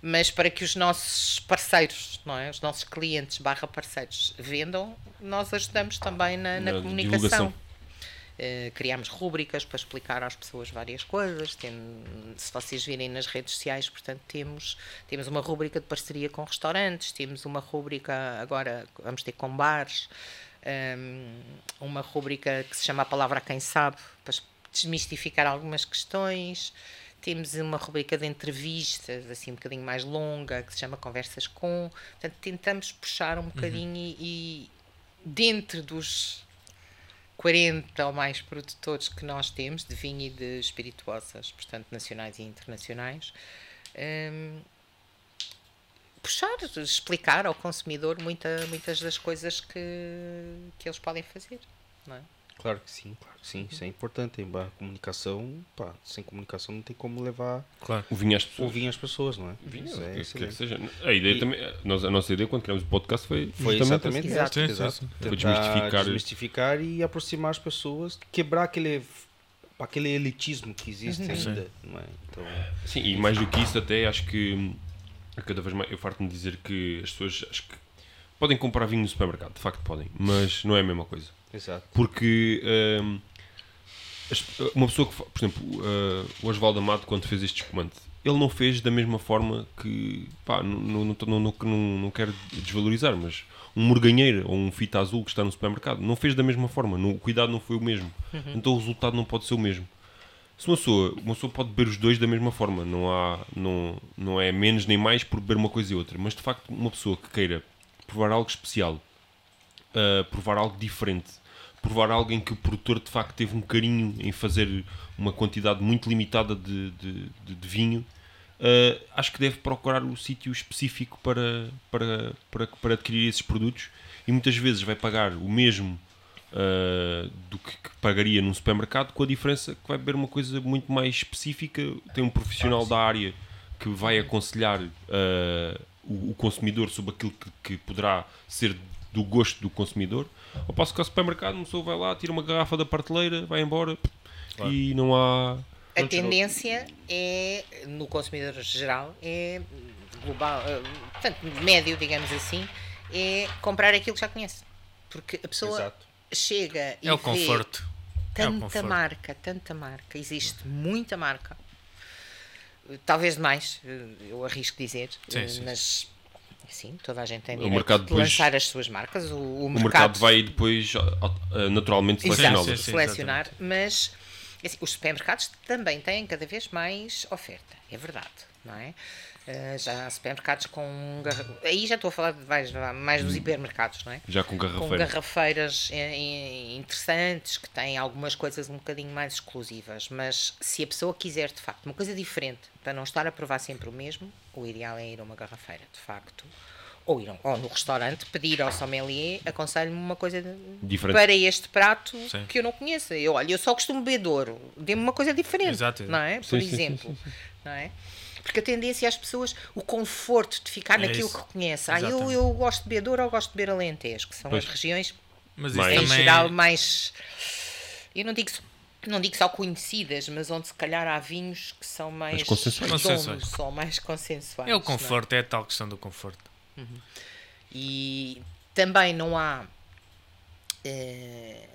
mas para que os nossos parceiros, não é? os nossos clientes barra parceiros vendam, nós ajudamos também na, na, na comunicação. Uh, criámos rúbricas para explicar às pessoas várias coisas. Tem, se vocês virem nas redes sociais, portanto, temos, temos uma rúbrica de parceria com restaurantes, temos uma rúbrica agora, vamos ter com bares, um, ehm, uma rúbrica que se chama A Palavra a Quem Sabe, para desmistificar algumas questões. Temos uma rubrica de entrevistas, assim um bocadinho mais longa, que se chama Conversas com. Portanto, tentamos puxar um bocadinho uhum. e, e, dentro dos 40 ou mais produtores que nós temos, de vinho e de espirituosas, portanto, nacionais e internacionais, um, puxar, explicar ao consumidor muita, muitas das coisas que, que eles podem fazer. Não é? Claro que sim, claro que sim. Isso é importante. A comunicação, pá, sem comunicação não tem como levar Claro. O vinho às pessoas. o vinho às pessoas, não é? Vinho, Isso é quer excelente. que seja. A ideia E- também, nós- a nossa ideia quando criamos o podcast foi, Foi exatamente essa. Exato. Sim, sim, exato. sim. Foi desmistificar- desmistificar e aproximar as pessoas, quebrar aquele aquele elitismo que existe Uhum. ainda, não é? Então, Sim, e mais do que isso, até acho que hum, cada vez mais eu farto-me dizer que as pessoas acho que podem comprar vinho no supermercado, de facto podem, mas não é a mesma coisa. Exato. Porque as- uma pessoa que, por exemplo, uh, o Osvaldo Amado, quando fez este espumante, ele não fez da mesma forma que, pá, não, não, não, não, não, quero desvalorizar, mas um morganheiro ou um fita azul que está no supermercado não fez da mesma forma, não- o cuidado não foi o mesmo, então o resultado não pode ser o mesmo. Se uma pessoa, uma pessoa pode beber os dois da mesma forma, não, há, não, não é menos nem mais por beber uma coisa e outra, mas de facto, uma pessoa que queira provar algo especial, uh, provar algo diferente, provar algo em que o produtor de facto teve um carinho em fazer uma quantidade muito limitada de, de, de- de vinho, uh, acho que deve procurar o sítio específico para, para, para, para adquirir esses produtos e muitas vezes vai pagar o mesmo uh, do que, que pagaria num supermercado, com a diferença que vai beber uma coisa muito mais específica, tem um profissional da área que vai aconselhar uh, o, o consumidor sobre aquilo que, que poderá ser do gosto do consumidor. Ao passo que ao supermercado, uma pessoa vai lá, tira uma garrafa da prateleira, vai embora e não há. A Continua. tendência é, no consumidor geral, é global, eh, portanto, médio, digamos assim, é comprar aquilo que já conhece. Porque a pessoa Exato. chega e É o vê conforto. É o tanta conforto. marca, tanta marca, existe muita marca. Talvez demais, eh, eu arrisco dizer, Sim, eh, sim, mas sim, toda a gente tem O direito mercado de depois- lançar as suas marcas. O, o O mercado, mercado vai depois naturalmente Exato, selecioná-las. Sim, sim, selecionar, mas assim, os supermercados também têm cada vez mais oferta, é verdade, não é? Eh, já há supermercados com. garra- Aí já estou a falar de mais, mais dos hipermercados, não é? Já com com garrafeira. garrafeiras eh, eh, interessantes que têm algumas coisas um bocadinho mais exclusivas, mas se a pessoa quiser de facto uma coisa diferente para não estar a provar sempre o mesmo, o ideal é ir a uma garrafeira, de facto. Ou, ir, ou no restaurante pedir ao sommelier, aconselho-me uma coisa Diferente. para este prato Sim. que eu não conheço. Eu, olha, eu só costumo beber Douro, dê-me uma coisa diferente, Exato. não é? Por Sim, sim, sim, exemplo, não é? Porque a tendência é as pessoas, o conforto de ficar É naquilo isso. que conhece. Ah, eu, eu gosto de beber Douro ou gosto de beber Alentejo, que são Pois. as regiões Mas isso em também. geral mais eu não digo não digo só conhecidas mas onde se calhar há vinhos que são mais consensuais. ou mais consensuais É o não conforto, é a tal questão do conforto. e também não há eh,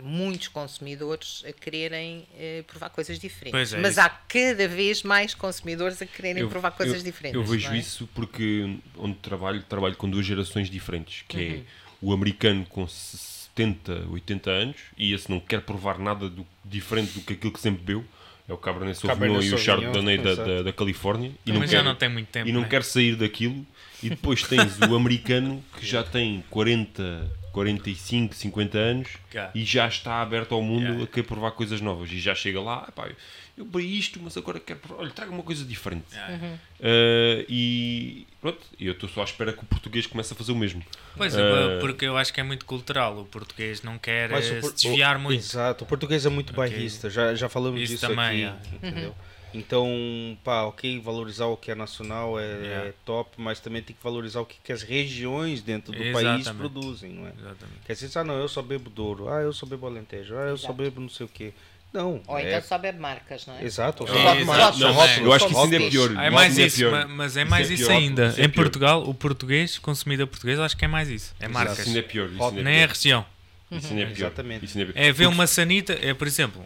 muitos consumidores a quererem eh, provar coisas diferentes é, mas isso. há cada vez mais consumidores a quererem provar coisas eu- diferentes Eu vejo é? isso porque onde trabalho, trabalho com duas gerações diferentes, que Uhum. é o americano com 70, 80 anos e esse não quer provar nada do, diferente do que aquilo que sempre bebeu. É o Cabernet Sauvignon e o Chardonnay da, da, da Califórnia. E não Mas quer, já não tem muito tempo. e não né? quer sair daquilo. E depois tens o americano que já tem 40, 45, 50 anos Cá. e já está aberto ao mundo Yeah. a querer provar coisas novas. E já chega lá, "Epá, eu bebi isto, mas agora quero provar. Olha, traga uma coisa diferente. Yeah. Uh, e pronto, e eu estou só à espera que o português comece a fazer o mesmo. Pois é, porque eu acho que é muito cultural. O português não quer Mas o eh, por- se desviar muito. Exato, o português é muito Ok. bairrista, já, já falamos Isso disso também, aqui, é. entendeu? Então, pá, ok, valorizar o que é nacional é, Yeah. é top, mas também tem que valorizar o que, que as regiões dentro do país Exatamente. produzem, não é? Exatamente. Quer dizer, ah, não, eu só bebo Douro, ah, eu só bebo Alentejo, ah, eu só Exato. bebo não sei o quê. Não, ou é... então só bebe marcas não é Exato, É, só rótulos, não, rótulos, eu acho que isso ainda é pior. É mais é isso, pior. ma- mas é Isso mais é isso pior. ainda. Isso é em. Portugal, o português, consumidor português, acho que é mais isso. É Exato. marcas. Isso ainda é pior. Isso ainda é Nem é região. Isso ainda é pior. Exatamente. Isso ainda é pior. É ver Porque- uma sanita, é por exemplo,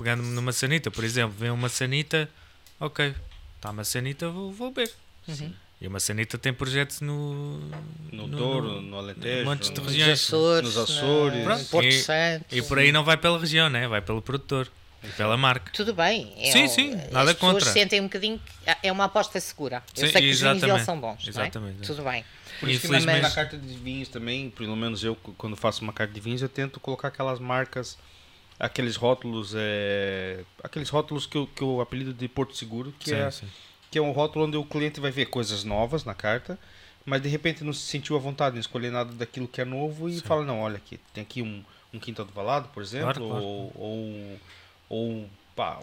pegando-me numa sanita, por exemplo, vê uma sanita, ok, está uma sanita, vou, vou ver. E uma sanita tem projetos no. No Douro, no Alentejo, montes de no- nos regiões. Açores, Nos Açores. no Pronto, Porto e- Santo E por aí não vai pela região, né? Vai pelo produtor, e pela marca. Tudo bem. É Sim, sim, as nada pessoas contra. sentem um bocadinho que é uma aposta segura. Eu Sim, sei que os vinhos deles exatamente. são bons. não é? Exatamente. Tudo bem. Por isso que na carta de vinhos também, pelo menos eu, quando faço uma carta de vinhos, eu tento colocar aquelas marcas, aqueles rótulos, é, aqueles rótulos que eu, que eu apelido de Porto Seguro, que, Sim, é, sim. que é um rótulo onde o cliente vai ver coisas novas na carta, mas de repente não se sentiu à vontade em escolher nada daquilo que é novo e fala, não, olha aqui, tem aqui um, um Quintal do Valado, por exemplo, Claro, claro. ou, ou, ou pá,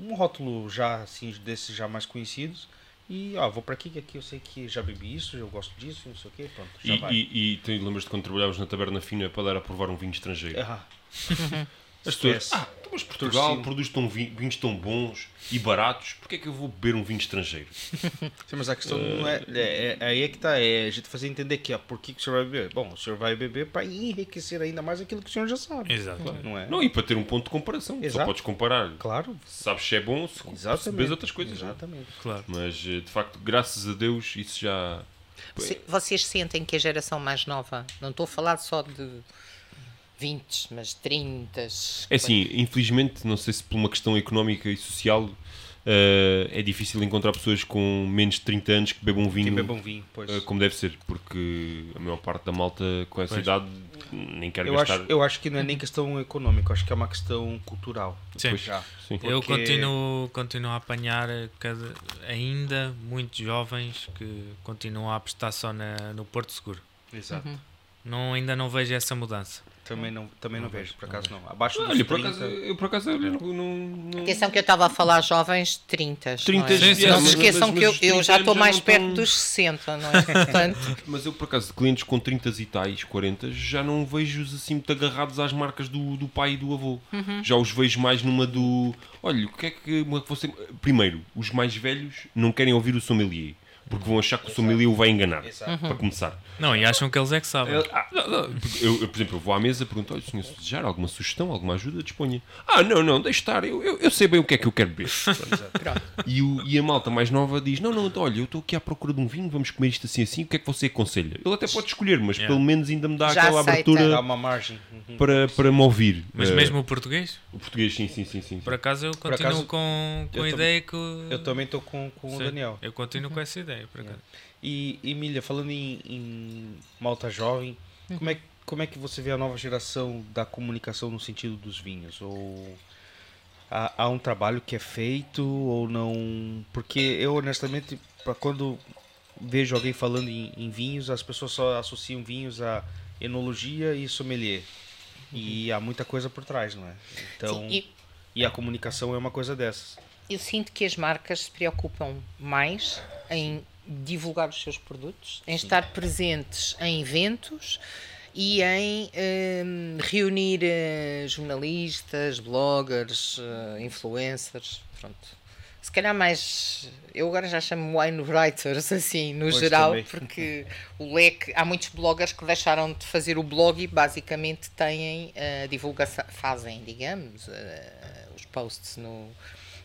um, rótulo já assim desses já mais conhecidos. E ó, vou para aqui que aqui eu sei que já bebi isso, eu gosto disso, não sei o quê, pronto, já E, vai. e, e te lembras-te quando trabalhávamos na taberna fina para dar a provar um vinho estrangeiro? Ah, As pessoas, ah, então, mas Portugal Torcino. produz tão vi- vinhos tão bons e baratos, porquê é que eu vou beber um vinho estrangeiro? Sim, mas a questão não é, é, é- Aí é que tá, é a gente fazer entender que, ó, por que, que o senhor vai beber? Bom, o senhor vai beber para enriquecer ainda mais aquilo que o senhor já sabe. Exato. Não é? Não, e para ter um ponto de comparação. Só Exato. podes comparar. Claro. Se sabes se é bom, se percebes Exatamente. outras coisas. não é? Exatamente. Claro. Mas, eh, de facto, graças a Deus, isso já... Vocês sentem que a geração mais nova, não estou a falar só de 20, mas 30. É assim, infelizmente, não sei se por uma questão económica e social, eh, é difícil encontrar pessoas com menos de 30 anos que bebam vinho Que bebam vinho, pois. eh, como deve ser, porque a maior parte da malta com essa Pois. idade nem quer eu, gastar. acho, eu acho que não é nem questão econômica, acho que é uma questão cultural. Sim. Pois, Já. sim. Eu Porque- continuo, continuo a apanhar cada, ainda muitos jovens que continuam a apostar só na, no Porto Seguro. Exato. Não, ainda não vejo essa mudança. Também não, também não, Não vejo, vejo, por não acaso não. Abaixo dos Olha, por 30, acaso, eu por acaso olha, não, não, não- Atenção que eu estava a falar jovens 30. 30, não, é? sim, sim, não se esqueçam mas- que eu, mas os eu 30 já estou mais não perto estão- dos 60, não é? Portanto, Mas eu, por acaso, clientes com 30 e tais, 40, já não vejo-os assim muito agarrados às marcas do, do pai e do avô. Uhum. Já os vejo mais numa do. Olha, o que é que você. Primeiro, os mais velhos não querem ouvir o sommelier. Porque vão achar que o sommelier o vai enganar. Exato. Uhum. Para começar. Não, e acham que eles é que sabem. Eu, ah, não, não, porque eu, eu, por exemplo, eu vou à mesa e pergunto: olha, senhor, se desejar alguma sugestão, alguma ajuda, disponha. Ah, não, não, deixe estar, eu, eu, eu sei bem o que é que eu quero beber. E, o, e a malta mais nova diz: Não, não, olha, eu estou aqui à procura de um vinho, vamos comer isto assim assim, o que é que você aconselha? Ele até pode escolher, mas Yeah. pelo menos ainda me dá Já aquela aceita. abertura Dá uma margem. Uhum. para, para me ouvir. Mas Eh, mesmo o português, O português, sim, sim, sim. sim, sim. por acaso eu continuo acaso, com, com eu a ideia que. Eu também estou com, com o Daniel. Eu continuo com essa ideia, por acaso. E Emília, falando em, em malta jovem, como, é, como é que você vê a nova geração da comunicação no sentido dos vinhos? Ou há, há um trabalho que é feito ou não? Porque eu honestamente, para quando vejo alguém falando em, em vinhos, as pessoas só associam vinhos a enologia e sommelier. E há muita coisa por trás, não é? Então, sim, e e a comunicação é uma coisa dessas. eu sinto que as marcas se preocupam mais em divulgar os seus produtos, em estar presentes em eventos e em hum, reunir eh, jornalistas, bloggers, eh, influencers, pronto. Se calhar mais, eu agora já chamo wine writers assim, no Pois, geral, também. porque o leque, há muitos bloggers que deixaram de fazer o blog e basicamente têm a divulgação, fazem, digamos, eh, os posts no,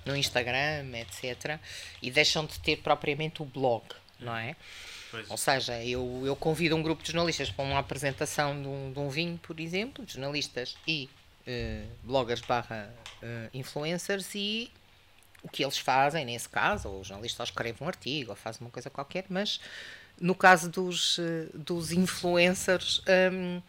no Instagram, etc. E deixam de ter propriamente o blog, não é? Pois. Ou seja, eu, eu convido um grupo de jornalistas para uma apresentação de um, de um vinho, por exemplo, jornalistas e eh, bloggers barra eh, influencers e o que eles fazem nesse caso, ou o jornalista escreve um artigo ou faz uma coisa qualquer, mas no caso dos, eh, dos influencers, hum,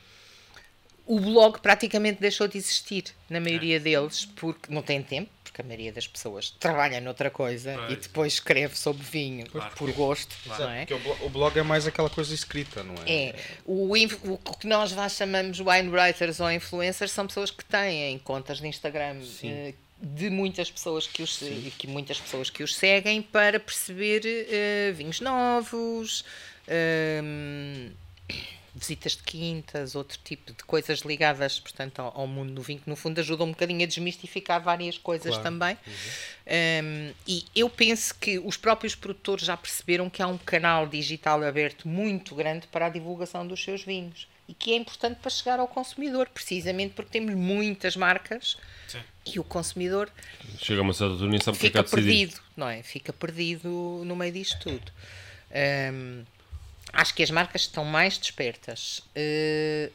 o blog praticamente deixou de existir na maioria deles, porque não tem tempo, porque a maioria das pessoas trabalha noutra coisa e Pois. depois escreve sobre vinho Claro. por gosto, não é? Porque o, blo- o blog é mais aquela coisa escrita, não é? É, o, o que nós lá chamamos wine writers ou influencers são pessoas que têm contas de Instagram eh, de muitas pessoas que os e que muitas pessoas que os seguem para perceber eh, vinhos novos, hum, visitas de quintas, outro tipo de coisas ligadas, portanto, ao, ao mundo do vinho, que no fundo ajuda um bocadinho a desmistificar várias coisas Claro. também. Um, e eu penso que os próprios produtores já perceberam que há um canal digital aberto muito grande para a divulgação dos seus vinhos e que é importante para chegar ao consumidor, precisamente porque temos muitas marcas Sim. e o consumidor Chega a uma certa altura e sabe que é que fica decidir. perdido, não é? Fica perdido no meio disto tudo. Hum, acho que as marcas estão mais despertas. Uh,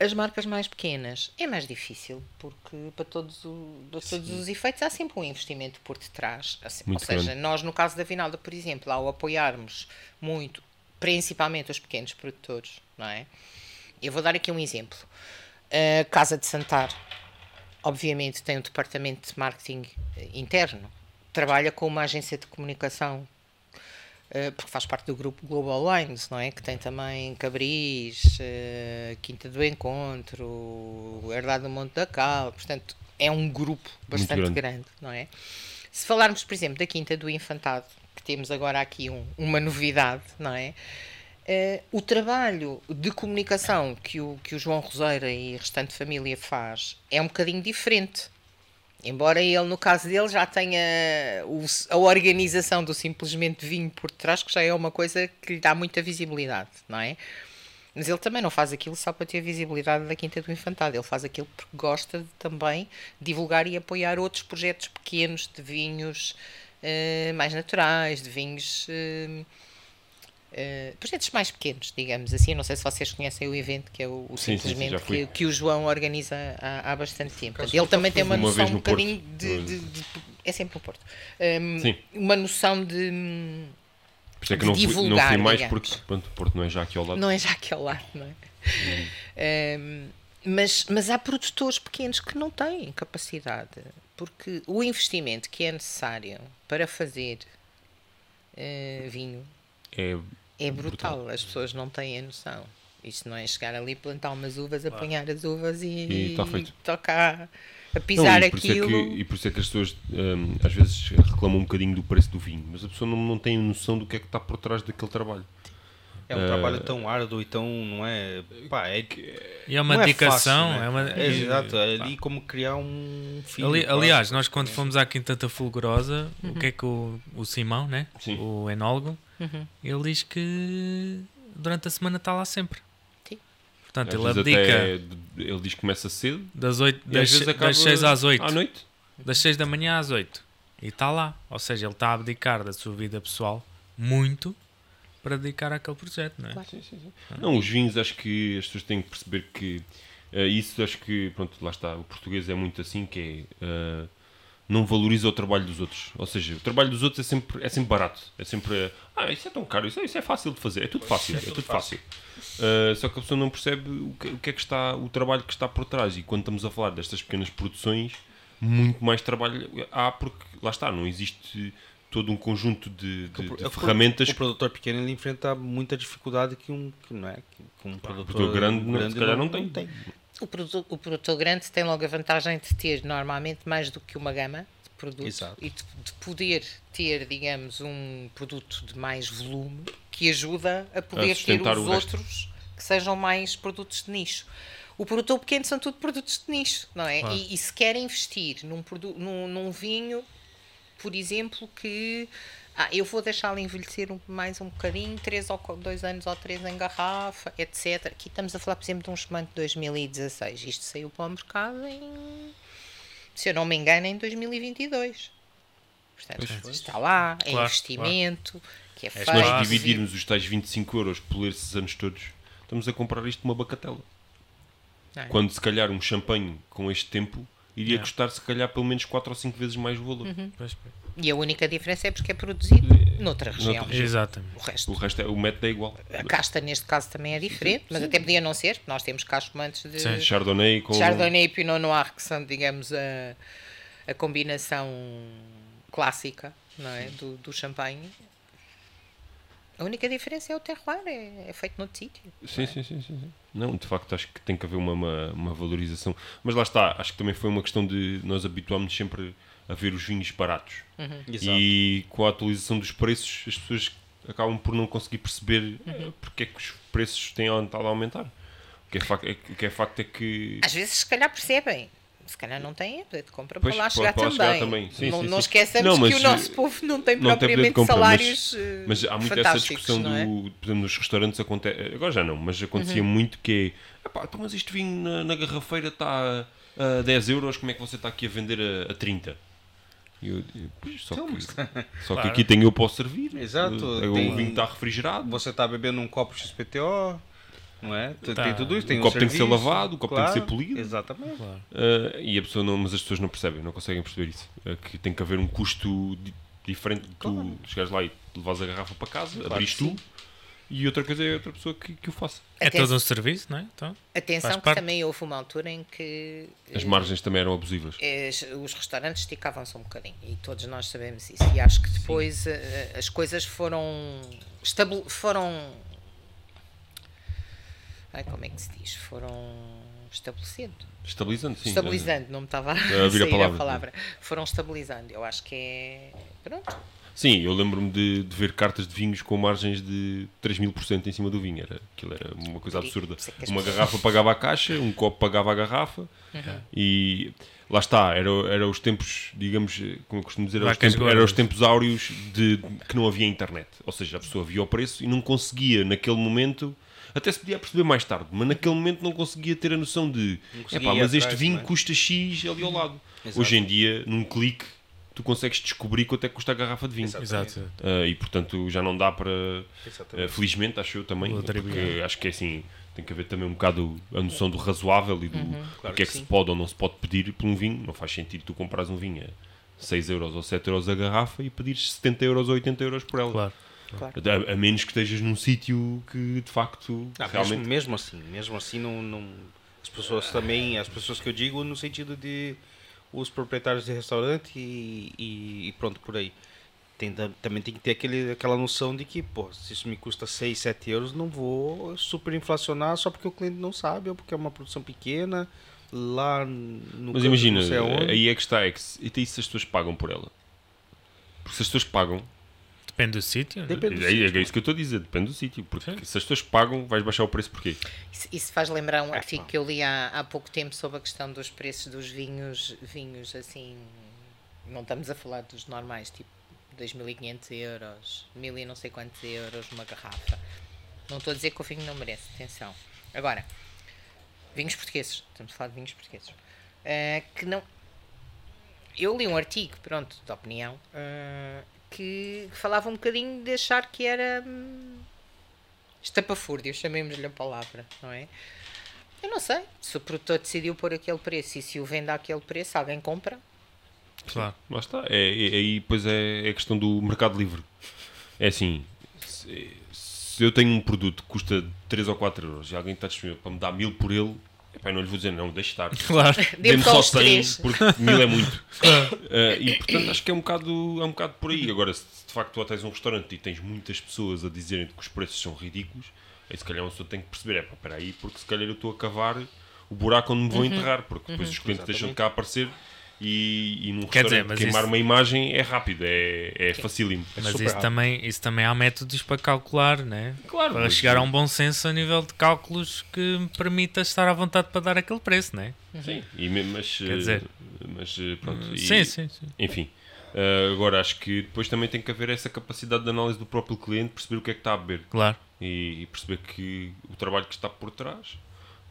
as marcas mais pequenas é mais difícil, porque para todos, o- para todos os efeitos há sempre um investimento por detrás. Assim, Muito Ou seja, grande. nós no caso da Vinalda, por exemplo, ao apoiarmos muito, principalmente os pequenos produtores, não é? Eu vou dar aqui um exemplo. A Casa de Santar, obviamente, tem um departamento de marketing eh, interno, trabalha com uma agência de comunicação porque faz parte do grupo Global Lines, não é? Que tem também Cabris, uh, Quinta do Encontro, Herdade do Monte da Cal, portanto é um grupo bastante grande. grande. não é? Se falarmos, por exemplo, da Quinta do Infantado, que temos agora aqui um, uma novidade, não é? Uh, o trabalho de comunicação que o, que o João Roseira e a restante família faz é um bocadinho diferente. Embora ele, no caso dele, já tenha a organização do simplesmente vinho por trás, que já é uma coisa que lhe dá muita visibilidade, não é? Mas ele também não faz aquilo só para ter visibilidade da Quinta do Infantado, ele faz aquilo porque gosta de também divulgar e apoiar outros projetos pequenos de vinhos uh, mais naturais, de vinhos. Uh, Uh, projetos mais pequenos, digamos assim. Não sei se vocês conhecem o evento que é o, o sim, Simplesmente sim, sim, que, que, o João organiza há, há bastante tempo. Portanto, ele também tem uma, uma noção um bocadinho de, de, de, É sempre no Porto. Um, uma noção de. Por isso é que não, divulgar, fui, não fui mais digamos. porque pronto, o Porto não é já aqui ao lado. Não é já aqui ao lado, não é? Um, mas, mas há produtores pequenos que não têm capacidade. Porque o investimento que é necessário para fazer uh, vinho é é brutal. brutal. As pessoas não têm a noção. Isto não é chegar ali, plantar umas uvas, claro. apanhar as uvas e, e, tá tocar a pisar não, e aquilo. É que, e por isso é que as pessoas um, às vezes reclamam um bocadinho do preço do vinho, mas a pessoa não, não tem noção do que é que está por trás daquele trabalho. É um uh, trabalho tão árduo e tão. não é. Pá, é e é uma é dedicação. É, fácil, né? é uma, é, exato, é ali como criar um filho. Ali, aliás, nós quando fomos à Quinta Fulgurosa, uhum. o que é que o, o Simão, né? Sim. o enólogo, Uhum. Ele diz que durante a semana está lá sempre. Sim. Portanto, ele abdica. ele diz que começa cedo. Das, 8, das, das 6 às 8. À noite? Das 6 da manhã às 8. E está lá. Ou seja, ele está a abdicar da sua vida pessoal muito para dedicar àquele projeto, não é? Claro. Sim, sim, sim. Não, os vinhos, acho que as pessoas têm que perceber que uh, isso, acho que, pronto, lá está. O português é muito assim, que é. Uh, não valoriza o trabalho dos outros. Ou seja, o trabalho dos outros é sempre, é sempre barato. É sempre. Ah, isso é tão caro, isso é, isso é fácil de fazer. É tudo fácil. É, é tudo fácil. Uh, só que a pessoa não percebe o que, o que, é que está, o trabalho que está por trás. E quando estamos a falar destas pequenas produções, muito mais trabalho há, porque lá está, não existe todo um conjunto de, de, de ferramentas. O produtor pequeno ele enfrenta muita dificuldade que um, que não é, que um produtor, o grande, grande, se calhar não, não tem. Não tem. O produtor, o produtor grande tem logo a vantagem de ter normalmente mais do que uma gama de produtos e de, de, poder ter, digamos, um produto de mais volume que ajuda a poder a ter os outros que sejam mais produtos de nicho. O produtor pequeno são tudo produtos de nicho, não é? Ah. E, e, se quer investir num, num, num vinho, por exemplo, que ah, eu vou deixá-lo envelhecer um, mais um bocadinho, 3 ou 2 anos ou 3 em garrafa, etc. Aqui estamos a falar, por exemplo, de um espumante de 2016. Isto saiu para o mercado em, se eu não me engano, em 2022. Portanto, pois, está lá, é claro, investimento, claro. que é, é feito. Se nós dividirmos os tais 25 euros por esses anos todos, estamos a comprar isto uma bacatela. É. Quando se calhar um champanhe com este tempo iria é. custar se calhar pelo menos 4 ou 5 vezes mais o valor. Uhum. Pois, pois. E a única diferença é porque é produzido noutra região. Noutra região. Exatamente. O resto, o resto é, o método é igual. A casta neste caso também é diferente, sim, sim. mas até podia não ser, porque nós temos cá espumantes de sim. Chardonnay com Chardonnay e Pinot Noir, que são, digamos, a, a combinação clássica não é? do, do champanhe. A única diferença é o terroir, é, é feito noutro sítio. Sim, é? sim, sim, sim, Não, de facto, acho que tem que haver uma, uma, uma valorização. Mas lá está, acho que também foi uma questão de nós habituámos sempre a ver os vinhos baratos. Uhum. E com a atualização dos preços, as pessoas acabam por não conseguir perceber uhum. porque é que os preços têm estado a aumentar. O que é facto é, que é, facto é que. Às vezes, se calhar, percebem. Se calhar não têm poder de compra pois, para lá chegar para também. Lá chegar também. Sim, não, sim, não esqueçamos não, que o nosso povo não tem não propriamente tem compra, salários. Mas, mas há muito essa discussão do. É? Por exemplo, nos restaurantes acontece. Agora já não, mas acontecia uhum. muito que é. então, mas este vinho na, na garrafeira está a, a 10 euros, como é que você está aqui a vender a, a 30? Eu, eu, pois, só, então, que, só claro. que aqui tenho eu posso servir. Exato. O, tem, vinho está refrigerado. Você está bebendo um copo XPTO, não é? Tá. Tem tudo isso. Tem o copo serviço, tem que ser lavado, o copo claro, tem que ser polido. Exatamente. Claro. Uh, e a pessoa não, mas as pessoas não percebem, não conseguem perceber isso. Uh, que tem que haver um custo di diferente de tu claro. chegares lá e levares a garrafa para casa, claro abrires tu e outra coisa é outra pessoa que, que o faça. É Aten- todo um serviço, não é? Então, Atenção que também houve uma altura em que As eh, margens também eram abusivas. as- os restaurantes esticavam-se um bocadinho e todos nós sabemos isso. E acho que depois eh, as coisas foram. estabele- foram. Ai, como é que se diz? Foram estabelecendo. Estabilizando, sim. estabilizando, não me estava a a vir a palavra. a palavra. Foram estabilizando. Eu acho que é. Pronto. Sim, eu lembro-me de, de ver cartas de vinhos com margens de 3 mil por cento em cima do vinho. Era, aquilo era uma coisa absurda. é Uma garrafa pagava a caixa, um copo pagava a garrafa e lá está, era, era os tempos, digamos, como eu costumo dizer, era os, tempos, era os tempos áureos de que não havia internet. Ou seja, a pessoa via o preço e não conseguia naquele momento. Até se podia perceber mais tarde, mas naquele momento não conseguia ter a noção de "Epá, ir mas este atrás, vinho é?" custa X ali ao lado. Exato. Hoje em dia, num clique, tu consegues descobrir quanto é que custa a garrafa de vinho. Exato. Uh, e portanto já não dá para. Uh, felizmente, acho eu também, porque acho que é assim. Tem que haver também um bocado a noção do razoável e do, do Claro que é que que se sim. pode ou não se pode pedir por um vinho. Não faz sentido tu comprares um vinho a 6 euros ou 7 euros a garrafa e pedires 70 euros ou 80 euros por ela. Claro. A, a menos que estejas num sítio que de facto Ah, realmente. mesmo, mesmo assim, mesmo assim não, não- as pessoas também, as pessoas que eu digo no sentido de os proprietários de restaurante e, e- e pronto por aí. Tem, também tem que ter aquele, aquela noção de que, pô, se isso me custa 6, 7 euros, não vou super inflacionar só porque o cliente não sabe ou porque é uma produção pequena lá no Mas imagina, aí é que está, é que se, e isso as pessoas pagam por ela. Porque se as pessoas pagam, Depende do sítio. Depende do é, é sítio. isso que eu estou a dizer, depende do sítio. Porque Sim. se as pessoas pagam, vais baixar o preço porquê? Isso, isso faz lembrar um É, artigo pá. que eu li há, há pouco tempo sobre a questão dos preços dos vinhos, vinhos assim, não estamos a falar dos normais, tipo 2.500 euros, 1.000 e não sei quantos euros uma garrafa. Não estou a dizer que o vinho não merece, atenção. Agora, vinhos portugueses, estamos a falar de vinhos portugueses, eh, que não... Eu li um artigo, pronto, de opinião, eh, que falava um bocadinho de achar que era... hum, estapafúrdio, chamemos-lhe a palavra, não é? Eu não sei. Se o produtor decidiu pôr aquele preço e se o vende àquele preço, alguém compra. Claro. Lá está. É, é- aí depois é, é a questão do mercado livre. É assim, se, se eu tenho um produto que custa 3 ou 4 euros e alguém está disponível para me dar mil por ele, epá, eu não lhe vou dizer não, deixe estar. Claro. Dê-me só só os 100, três. porque mil é muito. Eh, e portanto acho que é um, bocado, é um bocado por aí. Agora, se de facto tu tens um restaurante e tens muitas pessoas a dizerem que os preços são ridículos, aí se calhar uma pessoa tem que perceber, é pá, espera aí, porque se calhar eu estou a cavar o buraco onde me Uhum. vou enterrar, porque depois os clientes deixam de cá aparecer e, e num Quer dizer, mas queimar isso- uma imagem é rápido, é, é facílimo. Mas super isso rápido. também, isso também há métodos para calcular, né? Claro, Para mas- chegar a um bom senso a nível de cálculos que me permita estar à vontade para dar aquele preço, né? Sim, e, mas, Quer eh, dizer- mas eh, pronto. e- Sim, sim, sim. Enfim, eh, agora acho que depois também tem que haver essa capacidade de análise do próprio cliente, perceber o que é que está a beber Claro. e, e perceber que o trabalho que está por trás.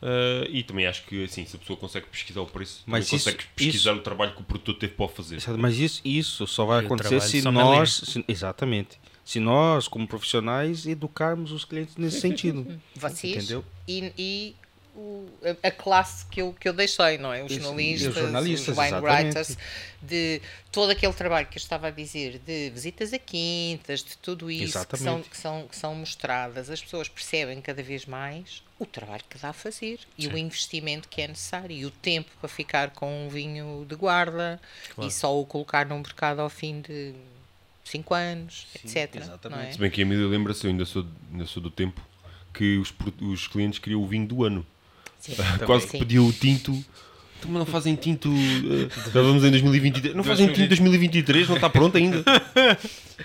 Eh, e também acho que assim, se a pessoa consegue pesquisar o preço, Mas isso- consegue pesquisar isso- o trabalho que o produtor teve para fazer. Mas isso, isso só vai E acontecer se nós. se- exatamente. Se nós, como profissionais, educarmos os clientes nesse sentido. Vocês Entendeu? e, e o- a, a classe que eu, que eu deixei, não é? Os jornalistas, os jornalistas, os wine exatamente. writers, de todo aquele trabalho que eu estava a dizer, de visitas a quintas, de tudo isso que são, que, são, que são mostradas, as pessoas percebem cada vez mais o trabalho que dá a fazer e o investimento que é necessário e o tempo para ficar com um vinho de guarda Claro. e só o colocar no mercado ao fim de 5 anos, etc. Não é? exatamente. Se bem que a Emília lembra-se, eu ainda sou, ainda sou do tempo que os, os clientes queriam o vinho do ano. Sim. Quase que pediam o tinto. Então, mas não fazem tinto. eh, já vamos em 2023. Não fazem tinto 2023, não está pronto ainda.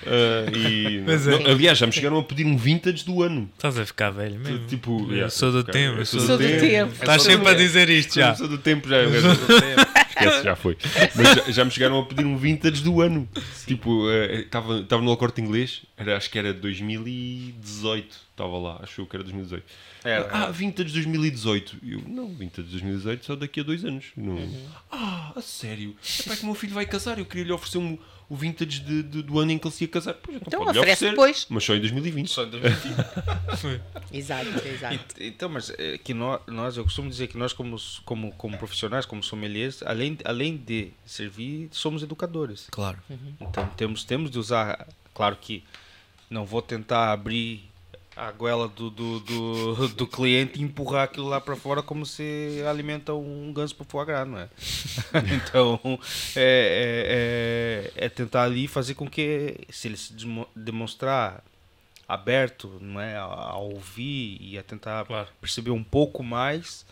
Eh, e, Mas é. não, aliás, já me chegaram a pedir um vintage do ano. Estás a ficar velho mesmo. Tipo, eu yeah, sou do cara, tempo. eu eu sou sou do tempo. Estás sou do sempre a tempo. dizer isto já. Eu sou do tempo já. Esquece, já foi. Mas já, já me chegaram a pedir um vintage do ano. Tipo, estava estava no Corte Inglês, era, acho que era 2018. Estava lá, acho que era 2018. Era, ah, vintage 2018. Eu, não, vintage 2018 só daqui a dois anos. Não. Uhum. Ah, a sério? É para que o meu filho vai casar. Eu queria lhe oferecer um, o vintage de, de- do ano em que ele se ia casar. Pois, Então pode-lhe oferece oferecer, depois. Mas só em 2020. Só em 2020. Exato, exato. Ent- Então, mas é, que nós, nós, eu costumo dizer que nós, como, como, como profissionais, como sommeliers, além, além de servir, somos educadores. Claro. Então, temos, temos de usar. Claro que não vou tentar abrir a goela do, do, do, do, cliente e empurrar aquilo lá para fora como se alimenta um ganso para foie gras, não é? então, é, é, é, é, tentar ali fazer com que, se ele se demonstrar aberto não é, a, a ouvir e a tentar claro. perceber um pouco mais,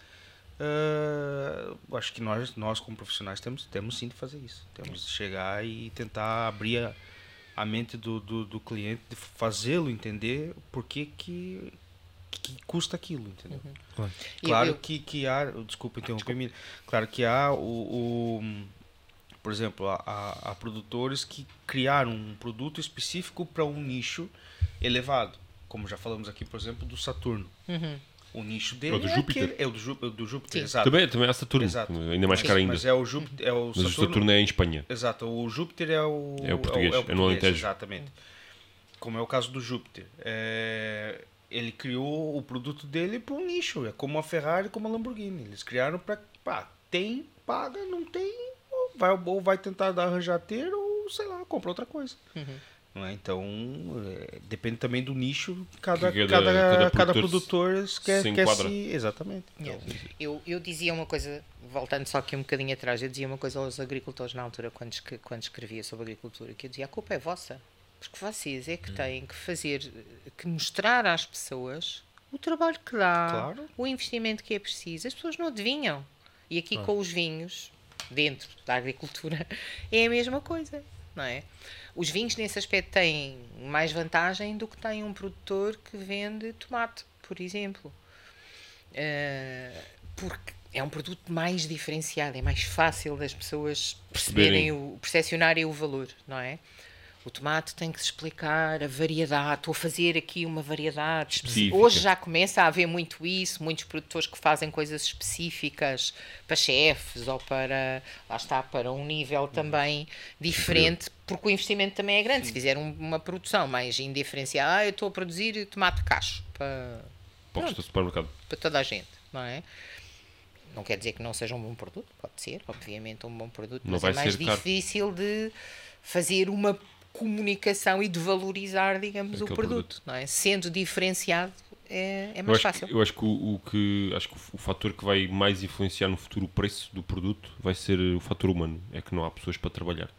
uh, acho que nós, nós como profissionais temos, temos sim de fazer isso. Temos de chegar e tentar abrir... A, a mente do, do, do cliente, de fazê-lo entender por que, que, que custa aquilo, entendeu? Uhum. Claro, claro eu, que, que há, desculpa interromper, claro que há o, o por exemplo, há, há, produtores que criaram um produto específico para um nicho elevado, como já falamos aqui, por exemplo, do Saturno. Uhum. O nicho dele é, do Júpiter. Aquele, é o do, Jú, do Júpiter, Sim. exato. Também, também é Saturno, exato. ainda mais caro ainda. Mas é o Júpiter, é o Saturno. Mas o Saturno é em Espanha. Exato, o Júpiter é o... É o português, é, o, é, o português, é no Alentejo. Exatamente. Como é o caso do Júpiter. É, ele criou o produto dele para um nicho, é como a Ferrari, como a Lamborghini. Eles criaram para... Tem, paga, não tem, ou vai, ou vai tentar arranjar ter, ou sei lá, compra outra coisa. Uhum. É? Então, é, depende também do nicho cada, cada, cada, cada, cada produtor, quer, se quer se. Exatamente. Então, eu, eu dizia uma coisa, voltando só aqui um bocadinho atrás, eu dizia uma coisa aos agricultores na altura, quando, quando escrevia sobre agricultura, que eu dizia: a culpa é vossa. Porque vocês é que hum. têm que fazer, que mostrar às pessoas o trabalho que dá, claro. o investimento que é preciso. As pessoas não adivinham. E aqui claro. com os vinhos, dentro da agricultura, é a mesma coisa, não é? Os vinhos, nesse aspecto, têm mais vantagem do que tem um produtor que vende tomate, por exemplo. Uh, porque é um produto mais diferenciado, é mais fácil das pessoas perceberem, o, percepcionarem o valor, não é? O tomate tem que se explicar a variedade. Estou a fazer aqui uma variedade específica. Hoje já começa a haver muito isso, muitos produtores que fazem coisas específicas para chefes ou para, lá está, para um nível também diferente, porque o investimento também é grande. Sim. Se fizer um, uma produção mais indiferenciada, ah, eu estou a produzir tomate cacho para, para, o supermercado. para toda a gente, não é? Não quer dizer que não seja um bom produto, pode ser, obviamente, um bom produto, não mas é mais difícil caro. de fazer uma comunicação e de valorizar, digamos, Aquele o produto, produto, não é? Sendo diferenciado é, é mais eu fácil. Que, eu acho que o, o, que acho que o fator que vai mais influenciar no futuro o preço do produto vai ser o fator humano, é que não há pessoas para trabalhar.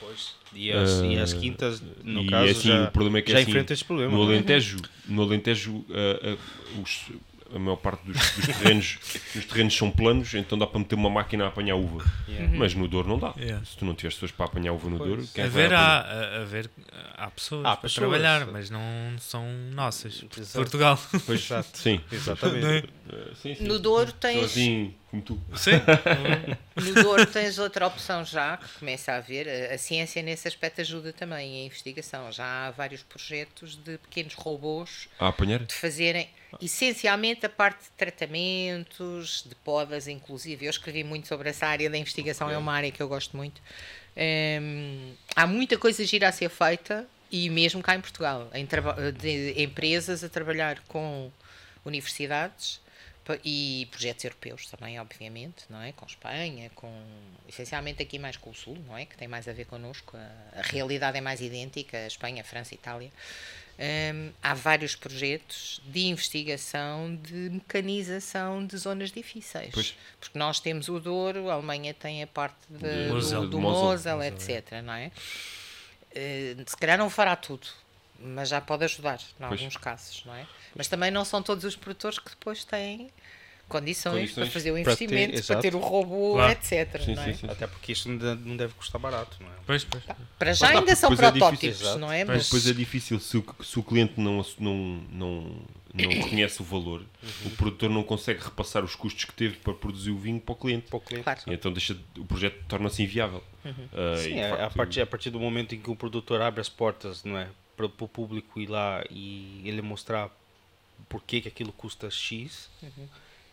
Pois. E as, uh, e as quintas, no caso, é assim, já, o problema é que já é assim, enfrenta esse problema. No é? Alentejo, no Alentejo uh, uh, os, a maior parte dos, dos terrenos, os terrenos são planos, então dá para meter uma máquina a apanhar uva. Yeah. Mas no Douro não dá. Yeah. Se tu não tiveres pessoas para apanhar uva no Douro, quem a ver, há, a, a ver, há pessoas há para pessoas, trabalhar, mas não são nossas. Exato. Portugal. Pois, Exato. sim, exatamente. É? Uh, sim, sim, no Douro tens. Assim, como tu. Sim. no Douro tens outra opção já, que começa a haver. A, a, ciência nesse aspecto ajuda também, a investigação. Já há vários projetos de pequenos robôs a apanhar? de fazerem essencialmente a parte de tratamentos, de podas, inclusive. Eu escrevi muito sobre essa área da investigação, okay. é uma área que eu gosto muito. Um, há muita coisa gira a ser feita e mesmo cá em Portugal, em de empresas a trabalhar com universidades e projetos europeus também, obviamente, não é? Com Espanha, com essencialmente aqui mais com o Sul, não é? Que tem mais a ver connosco. A, a realidade é mais idêntica, Espanha, França, Itália. Há vários projetos de investigação de mecanização de zonas difíceis. Pois. Porque nós temos o Douro, a Alemanha tem a parte de, de Mosel, do, do Mosel, Mosel, etc. Não é? Uh, se calhar não fará tudo, mas já pode ajudar em alguns casos, não é? Mas também não são todos os produtores que depois têm condições, condições para fazer o investimento, para ter, para ter o robô, claro. etc. Sim, é? sim, sim. Até porque isto não deve custar barato, não é? Pois, pois. Para já ainda são protótipos, é não é? Mas depois é difícil se o, se o cliente não, não, não, não reconhece o valor, uhum. o produtor não consegue repassar os custos que teve para produzir o vinho para o cliente. Para o cliente. Claro. então deixa, o projeto torna-se inviável. Uhum. Uh, sim, é, facto, a, partir, a partir do momento em que o produtor abre as portas não é, para, para o público ir lá e ele mostrar por que, que aquilo custa X. Uhum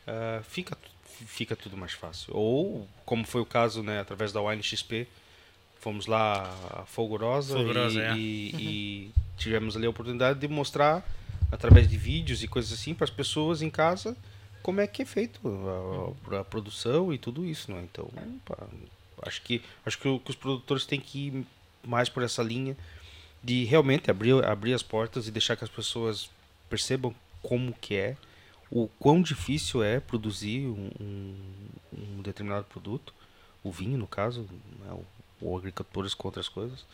uh, fica, fica tudo mais fácil. Ou, como foi o caso, né, através da Wine XP, fomos lá a Folgorosa, Folgorosa e, é. e, uhum. e, tivemos ali a oportunidade de mostrar, através de vídeos e coisas assim, para as pessoas em casa como é que é feito a, a, a produção e tudo isso. Né? Então, pá, acho, que, acho que, que os produtores têm que ir mais por essa linha de realmente abrir, abrir as portas e deixar que as pessoas percebam como que é, o quão difícil é produzir um, um, um determinado produto, o vinho no caso, né, ou, ou agricultores com outras coisas,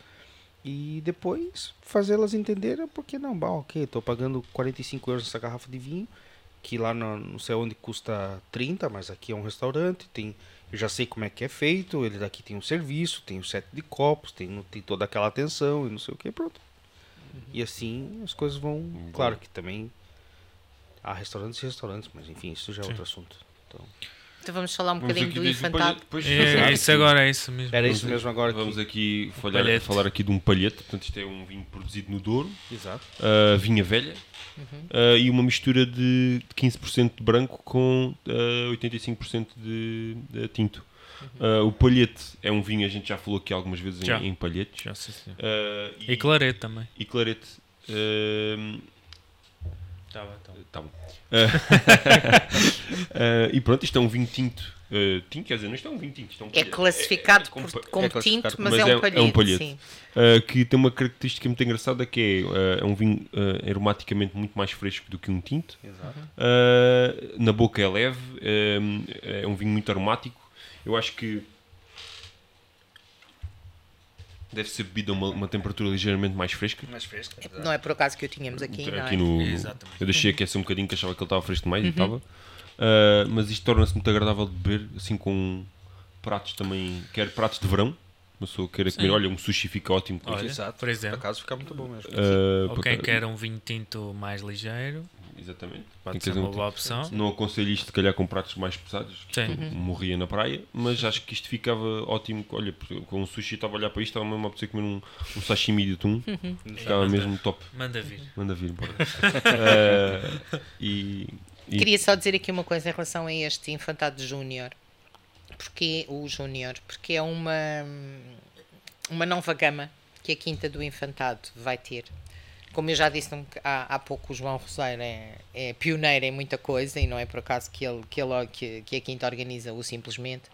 e depois fazê-las entenderem porque não, bom, ok, estou pagando 45 euros nessa garrafa de vinho, que lá no, não sei onde custa 30, mas aqui é um restaurante, tem eu já sei como é que é feito, ele daqui tem um serviço, tem o um set de copos, tem, tem toda aquela atenção e não sei o que, pronto. Uhum. E assim as coisas vão. Uhum. Claro que também há restaurantes e restaurantes, mas enfim, isso já é Sim. outro assunto. Então, então vamos falar um vamos bocadinho do infantado. Depois, depois é, é, isso agora, é isso mesmo. Era isso mesmo agora. Vamos aqui falhar, falar aqui de um palhete, portanto isto é um vinho produzido no Douro. Exato. Uh, vinha velha. Uhum. Uh, e uma mistura de 15% de branco com uh, 85% de, de tinto. Uhum. Uh, o palhete é um vinho, a gente já falou aqui algumas vezes em, em palhetes. Já, sim, sim. Uh, e, e clarete também. E clarete. Uh, tá bem, tá, tá bom. e pronto, isto é um vinho tinto. tinto, quer dizer, não isto é um vinho tinto. É, um é classificado é, é, por, como é tinto, mas, mas, é um palhete. É um palhete que tem uma característica muito engraçada que é, é um vinho aromaticamente muito mais fresco do que um tinto. na boca é leve, é um vinho muito aromático eu acho que deve ser bebido a uma, uma, temperatura ligeiramente mais fresca. Mais fresca. É, não é por acaso que o tínhamos aqui. aqui é? no, Exatamente. Eu deixei aquecer um bocadinho que achava que ele estava fresco demais uhum. e estava. Uh, mas isto torna-se muito agradável de beber, assim com pratos também, quer pratos de verão. Uma pessoa queira comer, olha, um sushi fica ótimo com olha, Exato, por exemplo. Por acaso fica muito bom mesmo. Uh, Ou quem quer um vinho tinto mais ligeiro. Exatamente. Pode ser uma boa opção. Não aconselho isto, se calhar, com pratos mais pesados. Sim. Uhum. Morria na praia, mas acho que isto ficava ótimo. Olha, com o sushi estava a olhar para isto, estava mesmo a apetecer comer um, um sashimi de atum. Uhum. Ficava manda, mesmo top. Manda vir. Manda vir, bora. uh, e, e... Queria só dizer aqui uma coisa em relação a este infantado júnior. Porque o júnior, porque é uma, uma nova gama que a Quinta do Infantado vai ter como eu já disse há, há pouco, o João Roseiro é, é, pioneiro em muita coisa e não é por acaso que, ele, que, ele, que, que a Quinta organiza o simplesmente.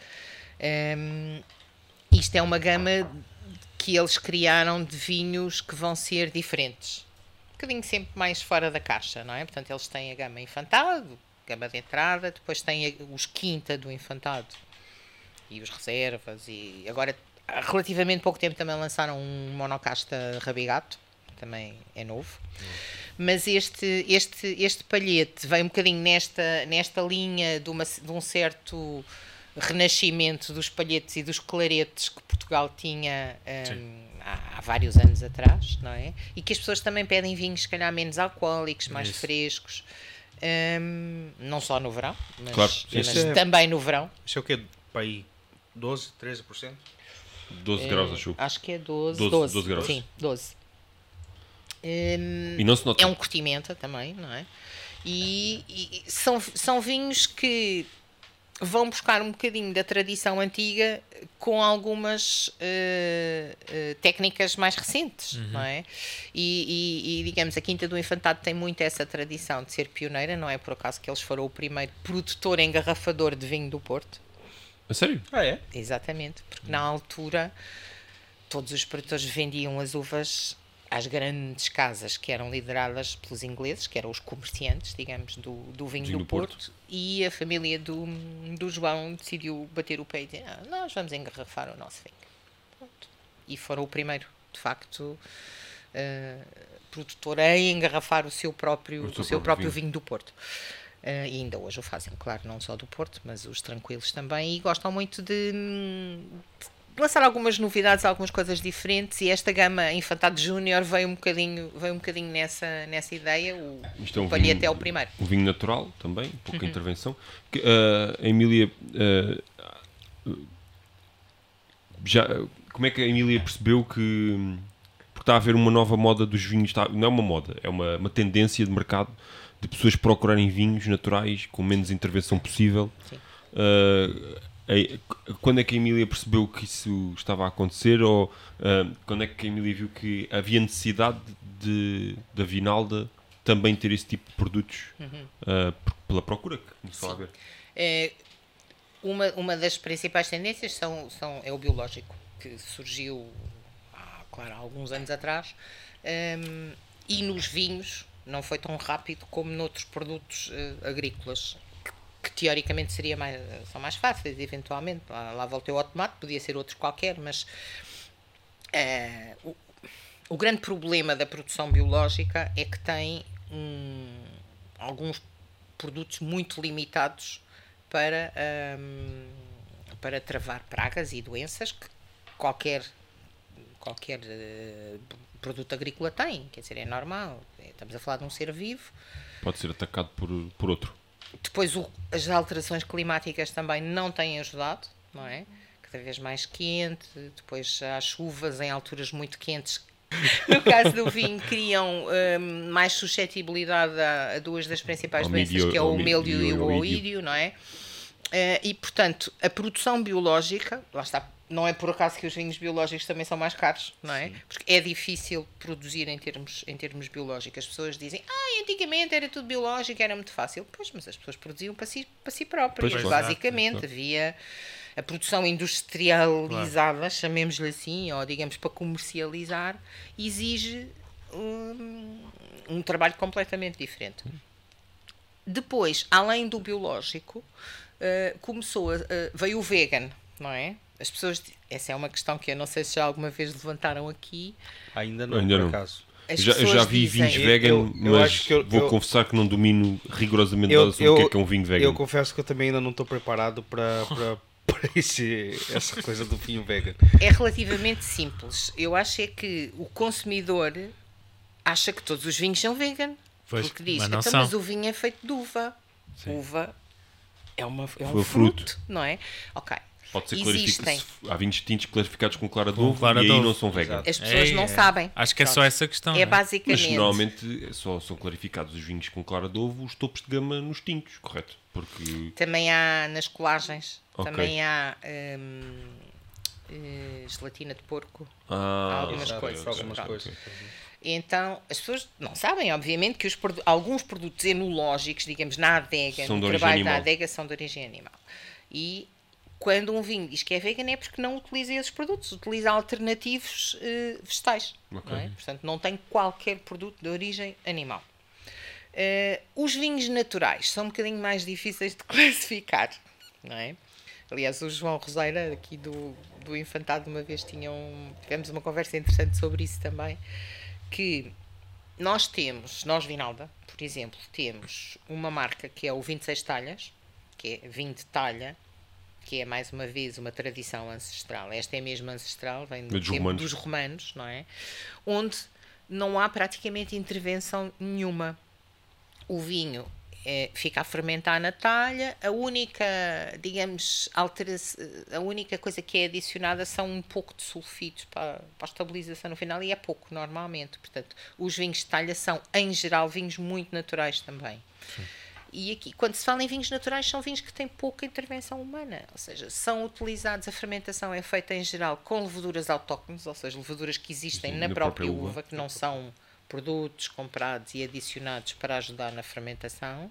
Um, isto é uma gama que eles criaram de vinhos que vão ser diferentes. Um bocadinho sempre mais fora da caixa, não é? Portanto, eles têm a gama infantado, gama de entrada, depois têm os quinta do infantado e os reservas. E agora, há relativamente pouco tempo, também lançaram um monocasta rabigato também é novo. Mas este, este, este palhete vem um bocadinho nesta, nesta linha de, uma, de um certo renascimento dos palhetes e dos claretes que Portugal tinha um, há, há, vários anos atrás, não é? E que as pessoas também pedem vinhos, se calhar, menos alcoólicos, mais Isso. frescos. Um, não só no verão, mas, claro. mas é, também no verão. Isso é o quê? Para aí 12, 13%? 12 é, graus, acho. Acho que é 12, 12, 12, 12 graus. Sim, 12. Um, e não se nota. É um cortimenta também, não é? E, e, são, são vinhos que vão buscar um bocadinho da tradição antiga com algumas uh, uh, técnicas mais recentes, uhum. não é? E, e, e, digamos, a Quinta do Infantado tem muito essa tradição de ser pioneira, não é por acaso que eles foram o primeiro produtor engarrafador de vinho do Porto. A sério? Ah, é? Exatamente, porque uhum. na altura todos os produtores vendiam as uvas às grandes casas que eram lideradas pelos ingleses, que eram os comerciantes, digamos, do, do vinho, vinho do, Porto, Porto, e a família do, do João decidiu bater o pé e dizer: ah, nós vamos engarrafar o nosso vinho. Pronto. E foram o primeiro, de facto, uh, produtor a engarrafar o seu próprio, o seu, o seu próprio, vinho. vinho. do Porto. Uh, e ainda hoje o fazem, claro, não só do Porto, mas os tranquilos também, e gostam muito de, de lançar algumas novidades, algumas coisas diferentes e esta gama Infantado Júnior veio um bocadinho, veio um bocadinho nessa, nessa ideia. O, é um o palhete é o primeiro. Um vinho natural também, pouca uhum. intervenção. Que, uh, a Emília. Uh, já, como é que a Emília percebeu que. Porque está a haver uma nova moda dos vinhos, está, não é uma moda, é uma, uma tendência de mercado de pessoas procurarem vinhos naturais com menos intervenção possível. Uh, quando é que a Emília percebeu que isso estava a acontecer ou uh, quando é que a Emília viu que havia necessidade de, da Vinalda também ter esse tipo de produtos uhum. uh, pela procura que começou Sim. a haver? É, uma, uma das principais tendências são, são, é o biológico, que surgiu há, claro, há alguns anos atrás, um, e nos vinhos não foi tão rápido como noutros produtos uh, agrícolas que, teoricamente seria mais, são mais fáceis, eventualmente. Lá, lá voltei ao tomate, podia ser outro qualquer, mas uh, o, o grande problema da produção biológica é que tem um, alguns produtos muito limitados para, um, para travar pragas e doenças que qualquer, qualquer uh, produto agrícola tem. Quer dizer, é normal. Estamos a falar de um ser vivo. Pode ser atacado por, por outro. Depois, o, as alterações climáticas também não têm ajudado, não é? Cada vez mais quente, depois há chuvas em alturas muito quentes no caso do vinho, criam um, mais suscetibilidade a, a, duas das principais doenças, que é o mildio e o oídio, não é? Uh, e, portanto, a produção biológica, lá está, não é por acaso que os vinhos biológicos também são mais caros, não é? Sim. Porque é difícil produzir em termos, em termos biológicos. As pessoas dizem, ah, antigamente era tudo biológico, era muito fácil. Pois, mas as pessoas produziam para si, para si próprias, pois, basicamente. Claro. Havia a produção industrializada, claro. chamemos-lhe assim, ou digamos para comercializar, exige um, um trabalho completamente diferente. Depois, além do biológico, uh, começou a, uh, veio o vegan, não é? As pessoas, essa é uma questão que eu não sei se já alguma vez levantaram aqui. Ainda não, Ainda por não. acaso. Já, eu já vi dizem, vinhos vegan, eu, eu mas eu, vou confessar que não domino rigorosamente nada sobre o que é, que é um vinho vegan. Eu confesso que eu também ainda não estou preparado para, para, para esse, essa coisa do vinho vegan? É relativamente simples. Eu acho é que o consumidor acha que todos os vinhos são vegan. Pois, porque diz, mas, então, mas o vinho é feito de uva. Sim. Uva é, uma, é um fruto, fruto, não é? Ok. Pode ser Existem. Há vinhos tintos clarificados com clara de ovo e aí não são vegan. As pessoas é, não é. sabem. Acho que é só essa questão. É, é? basicamente. Mas normalmente só são clarificados os vinhos com clara de ovo os topos de gama nos tintos, correto? Porque... Também há nas colagens, okay. também há hum, eh, gelatina de porco, ah, algumas, coisas, algumas coisas. Então, as pessoas não sabem, obviamente, que os, alguns produtos enológicos, digamos, na adega, são no trabalho animal. da adega, são de origem animal. E quando um vinho diz que é vegan é porque não utiliza esses produtos, utiliza alternativos uh, vegetais. Okay. Não é? Portanto, não tem qualquer produto de origem animal. Uh, os vinhos naturais são um bocadinho mais difíceis de classificar, não é? Aliás, o João Roseira, aqui do, do Infantado, uma vez tinham, tivemos uma conversa interessante sobre isso também, que nós temos, nós Vinalda, por exemplo, temos uma marca que é o 26 talhas, que é vinho de talha, que é mais uma vez uma tradição ancestral. Esta é mesmo ancestral, vem do dos romanos. dos romanos, não é? Onde não há praticamente intervenção nenhuma. O vinho é, fica a fermentar na talha, a única, digamos, a única coisa que é adicionada são um pouco de sulfitos para, para a estabilização no final e é pouco normalmente. Portanto, os vinhos de talha são, em geral, vinhos muito naturais também. Sim. E aqui, quando se fala em vinhos naturais, são vinhos que têm pouca intervenção humana, ou seja, são utilizados, a fermentação é feita em geral com levaduras autóctones, ou seja, levaduras que existem Sim, na, na, própria, própria uva, uva, que não são produtos comprados e adicionados para ajudar na fermentação.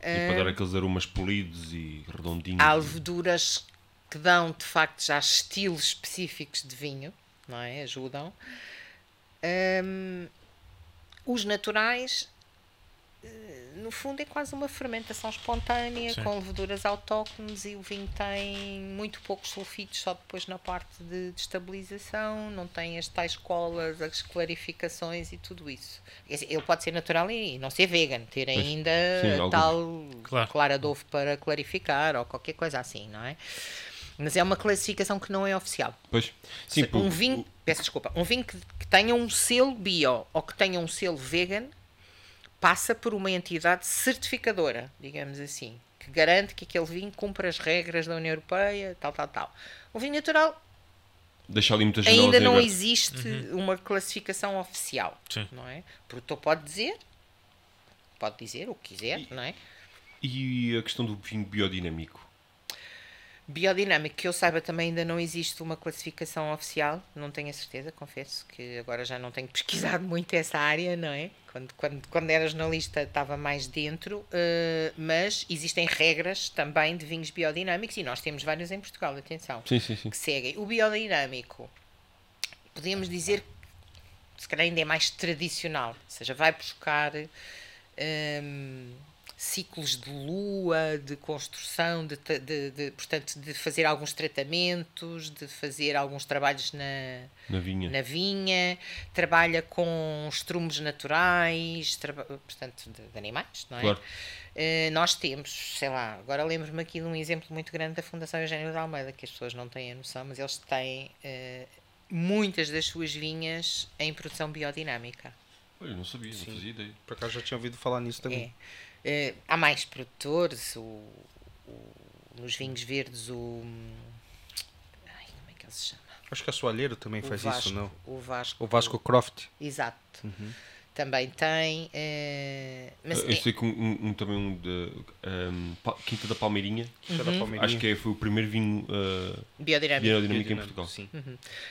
E para dar aqueles aromas polidos e redondinhos. Há levaduras que dão, de facto, já estilos específicos de vinho, não é? Ajudam. Um, os naturais no fundo é quase uma fermentação espontânea Sim. com leveduras autóctones e o vinho tem muito poucos sulfitos só depois na parte de, de estabilização, não tem as tais colas, as clarificações e tudo isso. Ele pode ser natural e não ser vegan, ter ainda sim, tal claro. clara de ovo para clarificar ou qualquer coisa assim, não é? Mas é uma classificação que não é oficial. Pois. Sim, um vinho, peço desculpa, um vinho que, que tenha um selo bio ou que tenha um selo vegan passa por uma entidade certificadora, digamos assim, que garante que aquele vinho cumpre as regras da União Europeia, tal, tal, tal. O vinho natural Deixa ali muitas ainda não existe uhum. uma classificação oficial, Sim. não é? O produtor pode dizer, pode dizer o que quiser, e, não é? E a questão do vinho biodinâmico? Biodinâmico, que eu saiba, também ainda não existe uma classificação oficial, não tenho a certeza, confesso que agora já não tenho pesquisado muito essa área, não é? Quando, quando, quando era jornalista estava mais dentro, uh, mas existem regras também de vinhos biodinâmicos e nós temos vários em Portugal, atenção, sim, sim, sim. que seguem. O biodinâmico, podemos dizer se calhar ainda é mais tradicional, ou seja, vai buscar hum, ciclos de lua, de construção, de, de, de, portanto, de fazer alguns tratamentos, de fazer alguns trabalhos na, Na vinha. na vinha, trabalha com estrumes naturais, traba- portanto, de, de animais, não é? Claro. Eh, nós temos, sei lá, agora lembro-me aqui de um exemplo muito grande da Fundação Eugênio de Almeida, que as pessoas não têm a noção, mas eles têm eh, muitas das suas vinhas em produção biodinâmica. Olha, não sabia, não fazia ideia. Por acaso já tinha ouvido falar nisso É. Eh, há mais produtores, o, o- nos vinhos verdes, o. Ai, como é que ele se chama? Acho que a Soalheiro também O faz Vasco, isso, não? O Vasco. O Vasco Croft. Exato. Uhum. Também tem. eh, mas Eu sei que um, um- um também um de um, Pa- Quinta da Palmeirinha, Isso é da Palmeirinha. acho que é- foi o primeiro vinho uh, biodinâmico. biodinâmico em Portugal. Sim.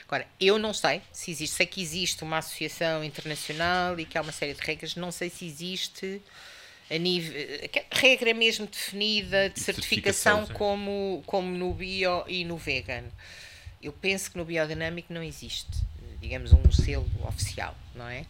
Agora, eu não sei se existe. Sei que existe uma associação internacional e que há uma série de regras. Não sei se existe nível. Regra mesmo definida de certificação, certificação, como, como no bio e no vegan. Eu penso que no biodinâmico não existe, digamos, um selo oficial, não é?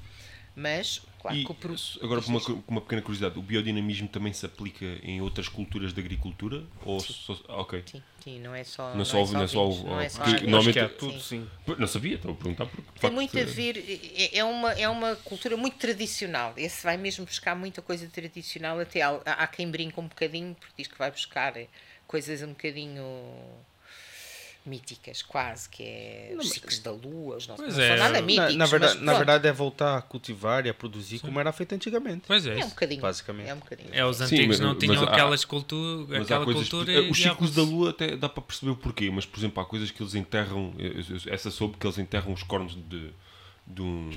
Mas, claro E pro- agora, com uma, uma pequena curiosidade, o biodinamismo também se aplica em outras culturas de agricultura? Ou só, ah, ok. Sim, sim, não é só. Não é só- não é só não é o- só normalmente- Acho que é tudo, sim. Pô, Não sabia, estava a perguntar porque. Tem facto, muito a eh, ver, é, é uma, é uma cultura muito tradicional. Esse vai mesmo buscar muita coisa tradicional. Até há, há quem brinca um bocadinho, porque diz que vai buscar coisas um bocadinho míticas, quase, que é os ciclos da lua, os nossos Pois não é. são nada Na- míticos. Na, na verdade, mas na verdade é voltar a cultivar e a produzir como era feito antigamente. Pois é, é um bocadinho. basicamente. É um bocadinho. É, os Sim, antigos mas- não mas tinham há- aquelas cultu Mas aquela coisas, cultura eh, e os ciclos da lua até dá para perceber o porquê, mas por exemplo há coisas que eles enterram, eu- eu- essa soube que eles enterram os cornos de, de, um,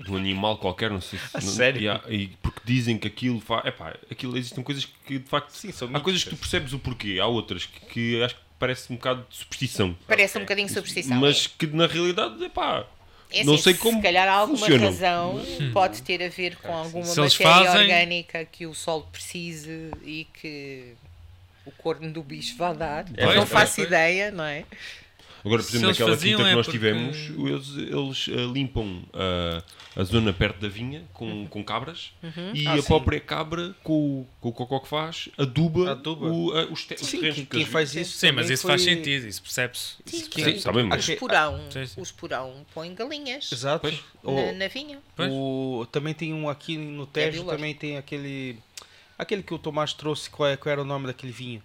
de um animal qualquer, não sei se. A não- sério? e há- e porque dizem que aquilo faz. Epá, aquilo, existem coisas que de facto. Sim, são há coisas que tu percebes o porquê, há outras que, que acho que parece um bocado de superstição. Parece um bocadinho superstição. Mas que na realidade, epá, É não assim, sei como. Se calhar há alguma funcionam. razão, pode ter a ver com alguma Se matéria fazem- orgânica que o solo precise e que o corno do bicho vai dar. É, não pois, faço pois. ideia, não é? Agora, por exemplo, naquela quinta que é nós porque- tivemos, eles, eles ah, limpam ah, a zona perto da vinha com, com cabras e Ah, a sim. própria cabra, com, o- com o cocó que faz, aduba, Aduba. O, ah, os, te os Sim, terrenos. quem, quem faz isso Sim, mas isso faz foi- sentido, isso percebe-se. Sim, Sim, Acho- Os porão, Sim, sim. os porão põem galinhas Exato. Pois. O- na, na vinha. Pois. o- também tem um aqui no Tejo, biológico. também tem aquele. Aquele que o Tomás trouxe, qual, é- qual era o nome daquele vinho?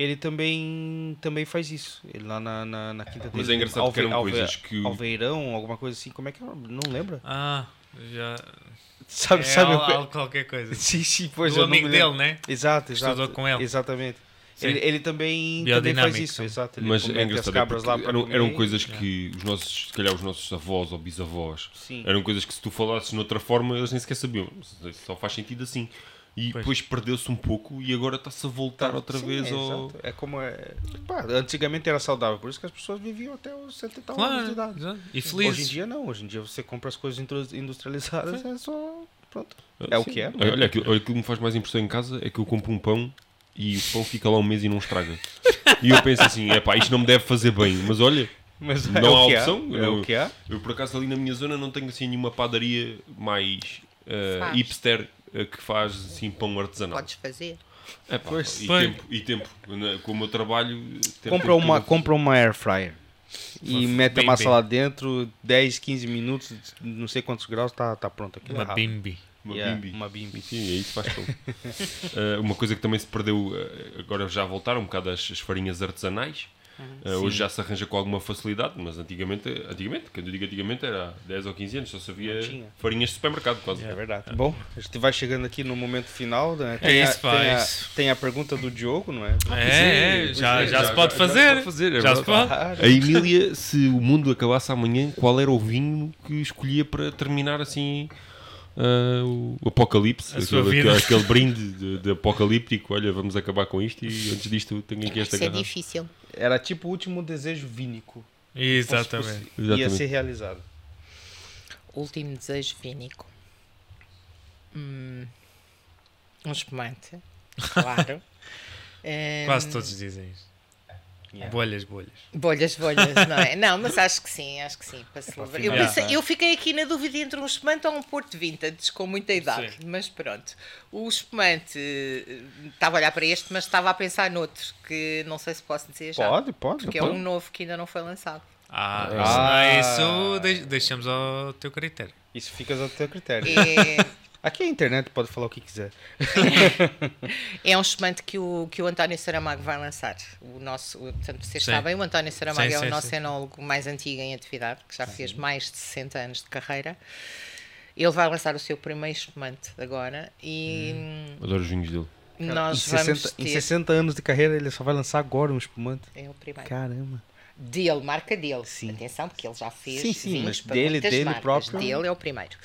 Ele também, também faz isso. Ele lá na, na, na quinta dele. Mas é engraçado que eram coisas que- Alveirão, alguma coisa assim. Como é que é? Não lembra? Ah, já. Sabe, é sabe? al- qualquer coisa. Sim, sim, pois Do amigo dele, né? Exato, exato. Estudou com ele. Exatamente. Ele, ele também, também faz isso, exato. Ele mas é engraçado, é cabras lá porque para eram, eram coisas que os nossos, se calhar os nossos avós ou bisavós, Sim. eram coisas que se tu falasses noutra forma eles nem sequer sabiam. Só faz sentido assim. E Pois. depois perdeu-se um pouco e agora está-se a voltar outra Sim, vez é, ao. É como é. Pá, antigamente era saudável, por isso que as pessoas viviam até os 70 anos de Claro, idade. exato. e Hoje em dia não, hoje em dia você compra as coisas industrializadas, é só. Pronto. É o Sim. que é, não é? Olha, aquilo, olha, aquilo que me faz mais impressão em casa é que eu compro um pão e o pão fica lá um mês e não estraga. E eu penso assim, é pá, isto não me deve fazer bem, mas olha, Mas Não é o há opção, É, é eu- o que é. eu por acaso ali na minha zona não tenho assim nenhuma padaria mais Faz. hipster que faz assim pão artesanal. Podes fazer. É pá, Pois. e, tempo, e tempo, com o meu trabalho. tempo- Compra tempo uma, compra uma air fryer. E mete a bem, massa bem. lá dentro, 10, 15 minutos, não sei quantos graus, tá, tá pronto. Aquilo é Uma rápido. bimbi. Uma Yeah, bimbi. Uma bimbi. Sim, é isso faz. Eh, uma coisa que também se perdeu, eh, agora já voltaram um bocado as, as farinhas artesanais. Eh, hoje já se arranja com alguma facilidade, mas antigamente, antigamente, quando eu digo antigamente era há 10 ou 15 anos, só se havia Não tinha. farinhas de supermercado quase. É verdade. Bom, a gente vai chegando aqui no momento final. Né? É Tem, isso, a, tem, é a, tem a pergunta do Diogo, não é? É, é, já, já, se pode fazer. Já se pode fazer, é já se pode. A Emília, se o mundo acabasse amanhã, qual era o vinho que escolhia para terminar assim ah, o, apocalipse? A sua aquele, vida. aquele- aquele brinde de, de apocalíptico. Olha, vamos acabar com isto e antes disto tenho aqui esta Isso é garrafa. difícil. Era tipo o último desejo vínico. Exatamente. Fosse possi- Ia Exatamente. ser realizado. Último desejo vínico. Hum, um espumante. Claro. Hum, Quase todos dizem isso. Yeah. Bolhas, bolhas. Bolhas, bolhas, não é? Não, mas acho que sim, acho que sim. Para celebrar. Eu, pensei- eu fiquei aqui na dúvida entre um espumante ou um Porto Vintage com muita idade, Sim. mas pronto. O espumante, eh, estava a olhar para este, mas estava a pensar noutro, que não sei se posso dizer já. Pode, pode. Porque é pode. um novo que ainda não foi lançado. Ah, Ah. isso, isso deix- deixamos ao teu critério. Isso fica ao teu critério. É, Aqui é a internet, pode falar o que quiser. é um espumante que o, que o António Saramago vai lançar. O nosso, o- portanto, vocês Sim. sabem, o António Saramago Sim, é o nosso sim. enólogo mais antigo em atividade, que já fez mais de 60 anos de carreira. Ele vai lançar o seu primeiro espumante agora e Hum. Adoro os vinhos dele. nós em, vamos 60, ter... em 60 anos de carreira, ele só vai lançar agora um espumante. É o primeiro. Caramba. Dele, marca dele. Sim. Atenção, porque ele já fez Sim, sim, vinhos mas para dele- dele marcas. próprio- Dele é o primeiro.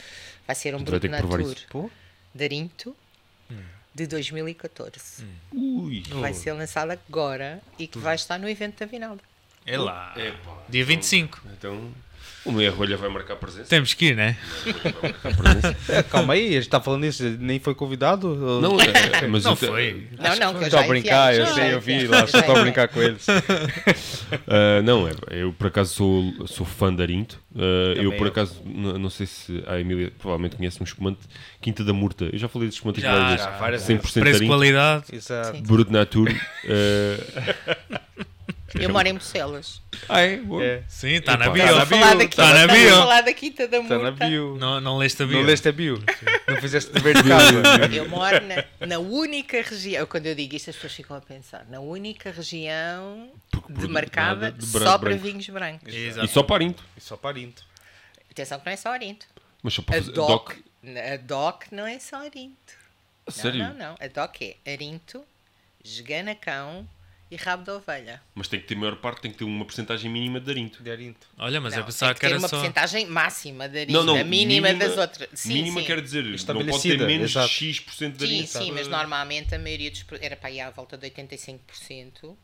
Vai ser um Tu vai ter Brut que provar Natur isso. Darinto de 2014. Ui. Vai ser lançado agora e que vai estar no evento da Vinalda. É lá. Epá. Dia 25. Então, o meu rolha vai marcar presença. Temos que ir, né? Vai marcar presença. é, calma aí, a gente tá falando isso, nem foi convidado? Ou- Não, é, mas Não foi. Não, não, que eu Estou já a brincar, eu sei, eu vi lá, só estou a brincar com eles. Ah, não, é, eu por acaso sou, sou fã da Arinto. Ah, eu por acaso, n- não sei se a Emília provavelmente conhece um espumante Quinta da Murta. Eu já falei desse espumante Já, várias já, vezes. várias 100% Preço, Arinto. qualidade. Exato. Brut Natur. ah, Eu moro em Bucelas. ah, é? Boa. É. Sim, está na Epá. bio. Tá na falar daqui, Está a bio. falar da Quinta da Está na Murta. bio. Não, não leste a bio. Não leste a bio? Não fizeste dever de casa? Eu moro na, na única região, quando eu digo isto as pessoas ficam a pensar, na única região demarcada de bran- só para branco. vinhos brancos. Exato. E só para Arinto. E só parinto. Atenção que não é só Arinto. Mas só para A fazer. DOC, Doc. a DOC não é só Arinto. Sério? Não, não, não. A DOC é Arinto, Esganacão e Rabo de Ovelha. Mas tem que ter, a maior parte tem que ter uma porcentagem mínima de Arinto. De arinto. Olha, mas não, eu pensava tem que que ter era uma só. porcentagem máxima de Arinto, Não, não. a mínima, das outras. Sim, mínima sim. quer dizer, não pode ter menos exato. de X% de Sim, Arinto. sim, mas normalmente a maioria dos era para aí à volta de 85%.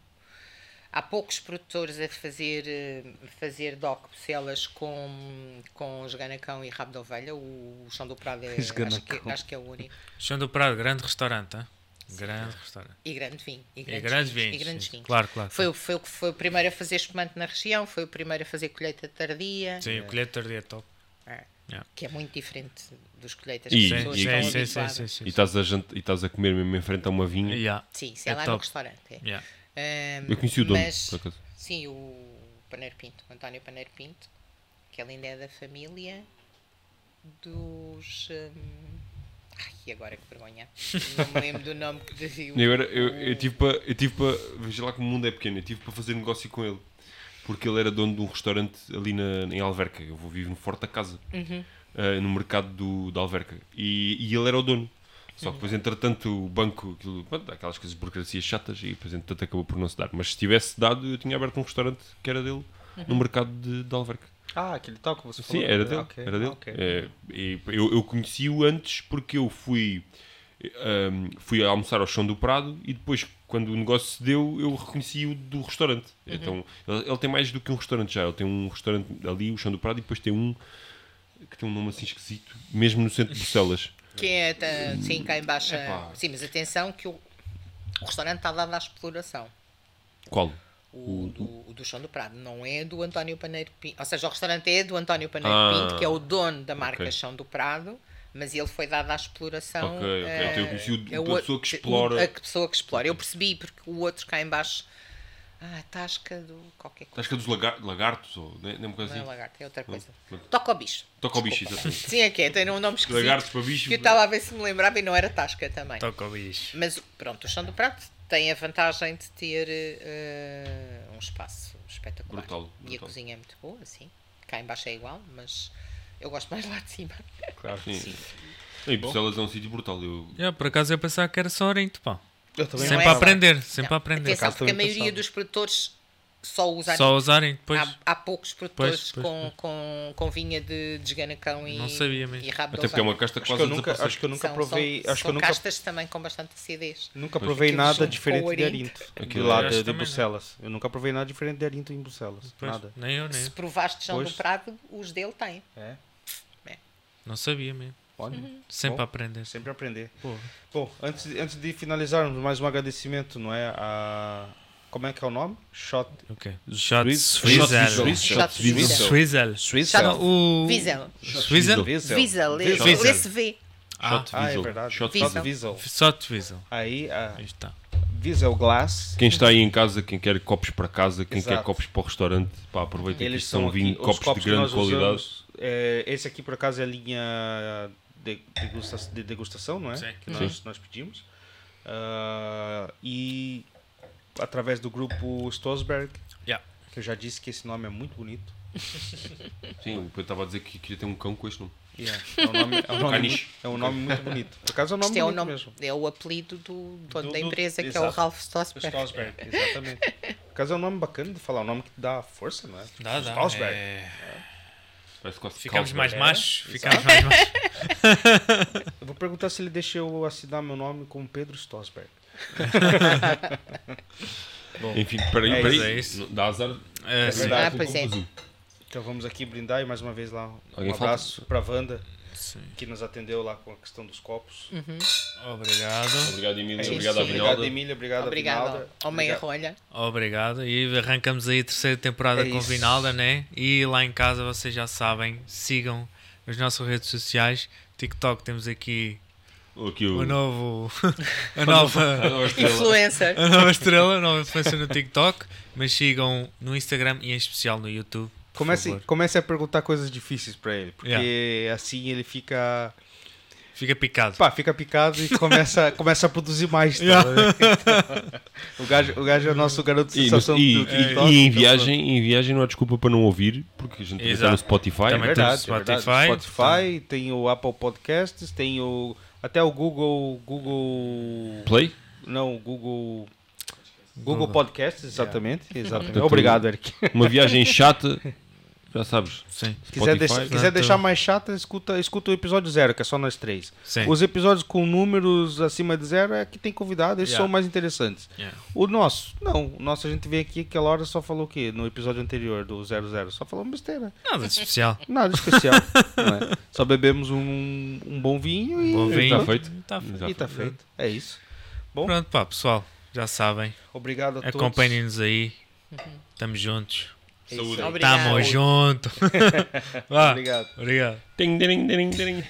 Há poucos produtores a fazer, eh, fazer DOC Bucelas com, com esganacão e rabo de ovelha. O, Chão do Prado é, acho, que, Esganacão. acho que é o único. Chão do Prado, grande restaurante, hein? Grande restaurante. E grande vinho. E E grandes, grandes vinhos, vinhos. E grandes vinhos. Claro, claro. Foi, o- foi, o que foi o primeiro a fazer espumante na região, foi o primeiro a fazer colheita tardia, Sim, o colheita tardia é top. é, Yeah. que é muito diferente dos colheitas E- que as pessoas e- sim, estão sim, sim, sim, sim. E estás a, jant- e estás a comer mesmo em frente a uma vinha. Yeah. Sim, isso É é, lá no top. restaurante. é. Yeah. Ahm, Eu conheci o dono, mas- por acaso. Sim, o Paneiro Pinto, o António Paneiro Pinto, que ele ainda é da família dos. hum, Ai, e agora que vergonha. Não me lembro do nome que dizia. E agora, eu, eu tive para. Eu tive para. Veja lá como o mundo é pequeno. Eu tive para fazer negócio com ele. Porque ele era dono de um restaurante ali na, em Alverca. Eu vou viver no Forte da Casa. Uhum. eh, no mercado do, da Alverca. E, e ele era o dono. Só que depois, entretanto, o banco, aquilo, pronto, aquelas coisas de burocracias chatas, e depois, entretanto, acabou por não se dar. Mas se tivesse dado, eu tinha aberto um restaurante que era dele no mercado de, de Alverca. Ah, aquele tal que você Sim, falou. era Ah, dele. ok, Era dele. ok. É, e eu eu conheci-o antes porque eu fui, ehm, fui almoçar ao Chão do Prado e depois, quando o negócio se deu, eu reconheci-o do restaurante. Então, ele, ele tem mais do que um restaurante já. Ele tem um restaurante ali, o Chão do Prado, e depois tem um que tem um nome assim esquisito, mesmo no centro de Bruxelas. Que é, tá, sim, cá em baixo. Epá. Sim, mas atenção que o, o restaurante está dado à exploração. Qual? O, do, o do Chão do Prado não é do António Paneiro Pinto. Ou seja, o restaurante é do António Paneiro Ah, Pinto, que é o dono da marca ok. Chão do Prado, mas ele foi dado à exploração. Ok, ok. eh, Então eu conheci o- é a pessoa que o- explora. A pessoa que explora. Eu percebi, porque o outro cá em baixo. Ah, tasca do. qualquer coisa. É dos lagar- lagartos, ou não é, não é uma coisa Não é assim? lagarto, é outra coisa. Toca ao bicho. Toca ao bicho, exatamente. Sim, é que é, tem um nome esquisito. Lagartos para bicho. Que eu estava a ver se me lembrava e não era tasca também. Toca o bicho. Mas pronto, o Chão do Prato tem a vantagem de ter eh, um espaço espetacular. Brutal, E a brutal. cozinha é muito boa, sim. Cá em baixo é igual, mas eu gosto mais lá de cima. Claro. Sim. E Bruxelas é um sítio brutal. Eu, Yeah, por acaso eu pensava que era só Orinto, pá. Eu também Sempre é a só. aprender, sempre a aprender. Atenção, porque a maioria pensava. dos produtores só usam Só usarem depois. Há, há poucos produtores Pois, pois, com, pois. Com, com vinha de, de esganacão e, Não sabia mesmo. e rabo de até porque é uma casta Acho quase que eu nunca, acho que eu nunca São- provei, são, acho que eu nunca, castas também com bastante acidez. nunca provei Aquilo nada diferente de Arinto. De Aquilo lá de, de também não. Bruxelas. Eu nunca provei nada diferente de Arinto em Bruxelas. Pois, Nada. Nem eu, nem Se provaste Chão do. Prado, os dele têm. É? Não sabia mesmo. Olha, Sempre Bom. a aprender. sempre aprender. Pô. Bom, antes, antes de finalizarmos, mais um agradecimento, não é? A, Como é que é o nome? Shot. Ok. Shot Swizzle. Shot Swizzle. Swizzle. O... Wiesel. Swizzle? Wiesel. V. Ah, Shot Ah, é Wiesel. verdade. Shot Wiesel. Shot Wiesel. só Swizzle. Aí, está. Wiesel Glass. Quem está aí em casa, quem quer copos para casa, quem Exato. quer copos para o restaurante, pá, aproveita Eles que são são vinho, aqui, os copos de grande qualidade. usamos, é, esse aqui, por acaso, é a linha de, degusta- de degustação, não é? Sim. Que nós, nós pedimos. Ah, e através do grupo Stosberg, Yeah. que eu já disse que esse nome é muito bonito. Sim, eu estava a dizer que queria ter um cão com este nome. Yeah, É um nome, é um nome, muito, é um nome muito bonito. Por acaso é um nome é o, nome, mesmo. é o apelido do dono Do- da do- empresa, que é o exato. Ralph Stossberg. Stosberg, exatamente. Por acaso é um nome bacana de falar, um nome que dá força, não é? Dá, dá. Stosberg. É... Parece quase Ficamos mais machos. Ficamos mais machos. Eu vou perguntar se ele deixa eu assinar meu nome como Pedro Stosberg. Enfim, peraí, É peraí. isso, é isso. Dá azar. É, sim. verdade. Ah, pois é. Então vamos aqui brindar e mais uma vez lá um Alguém abraço para a Wanda, Sim. que nos atendeu lá com a questão dos copos. Obrigado. Obrigado, Emílio. É. Obrigado, Obrigado, Avinalda. Emília. Obrigado, Obrigado Avinalda. Obrigado. Rolha. Obrigado. E arrancamos aí a terceira temporada É com isso. Vinalda, né? E lá em casa vocês já sabem, sigam as nossas redes sociais. TikTok temos aqui Aqui o... o novo. a nova. a nova estrela. Influencer. A nova estrela, a nova influência no TikTok. Mas sigam no Instagram e em especial no YouTube. Comece, comece a perguntar coisas difíceis para ele, porque Yeah. assim ele fica, Fica picado. pá, fica picado e começa, começa a produzir mais. tá Yeah. o, gajo, o gajo é o nosso garoto E, sensação e- do e- TikTok. e em, então, viagem, em viagem não há desculpa para não ouvir, porque a gente está no. Spotify. É Também verdade, tem o é verdade. Spotify. Spotify, tem o Apple Podcasts, tem o até o Google Google Play? não, o Google Google. Podcasts, exatamente, exatamente. Portanto, Obrigado, Eric. Uma viagem chata, já sabes. Sim. quiser, deixar, quiser Portanto- deixar mais chata, escuta, escuta o episódio zero, que é só nós três. Sim. Os episódios com números acima de zero é que tem convidado, esses Yeah. são mais interessantes. Yeah. O nosso, não. O nosso a gente veio aqui aquela hora só falou o quê? No episódio anterior do 00, só falou besteira. Nada de especial. Nada especial. não é? Só bebemos um, um bom vinho e, Bom E vinho. Está feito. Tá feito. e tá feito. É isso. Bom, Pronto, pá, pessoal. Já sabem. obrigado a todos. Acompanhem-nos aí. Tamo juntos. Saúde. Obrigado. Tamo junto. Obrigado. Obrigado. Ding, ding, ding, ding.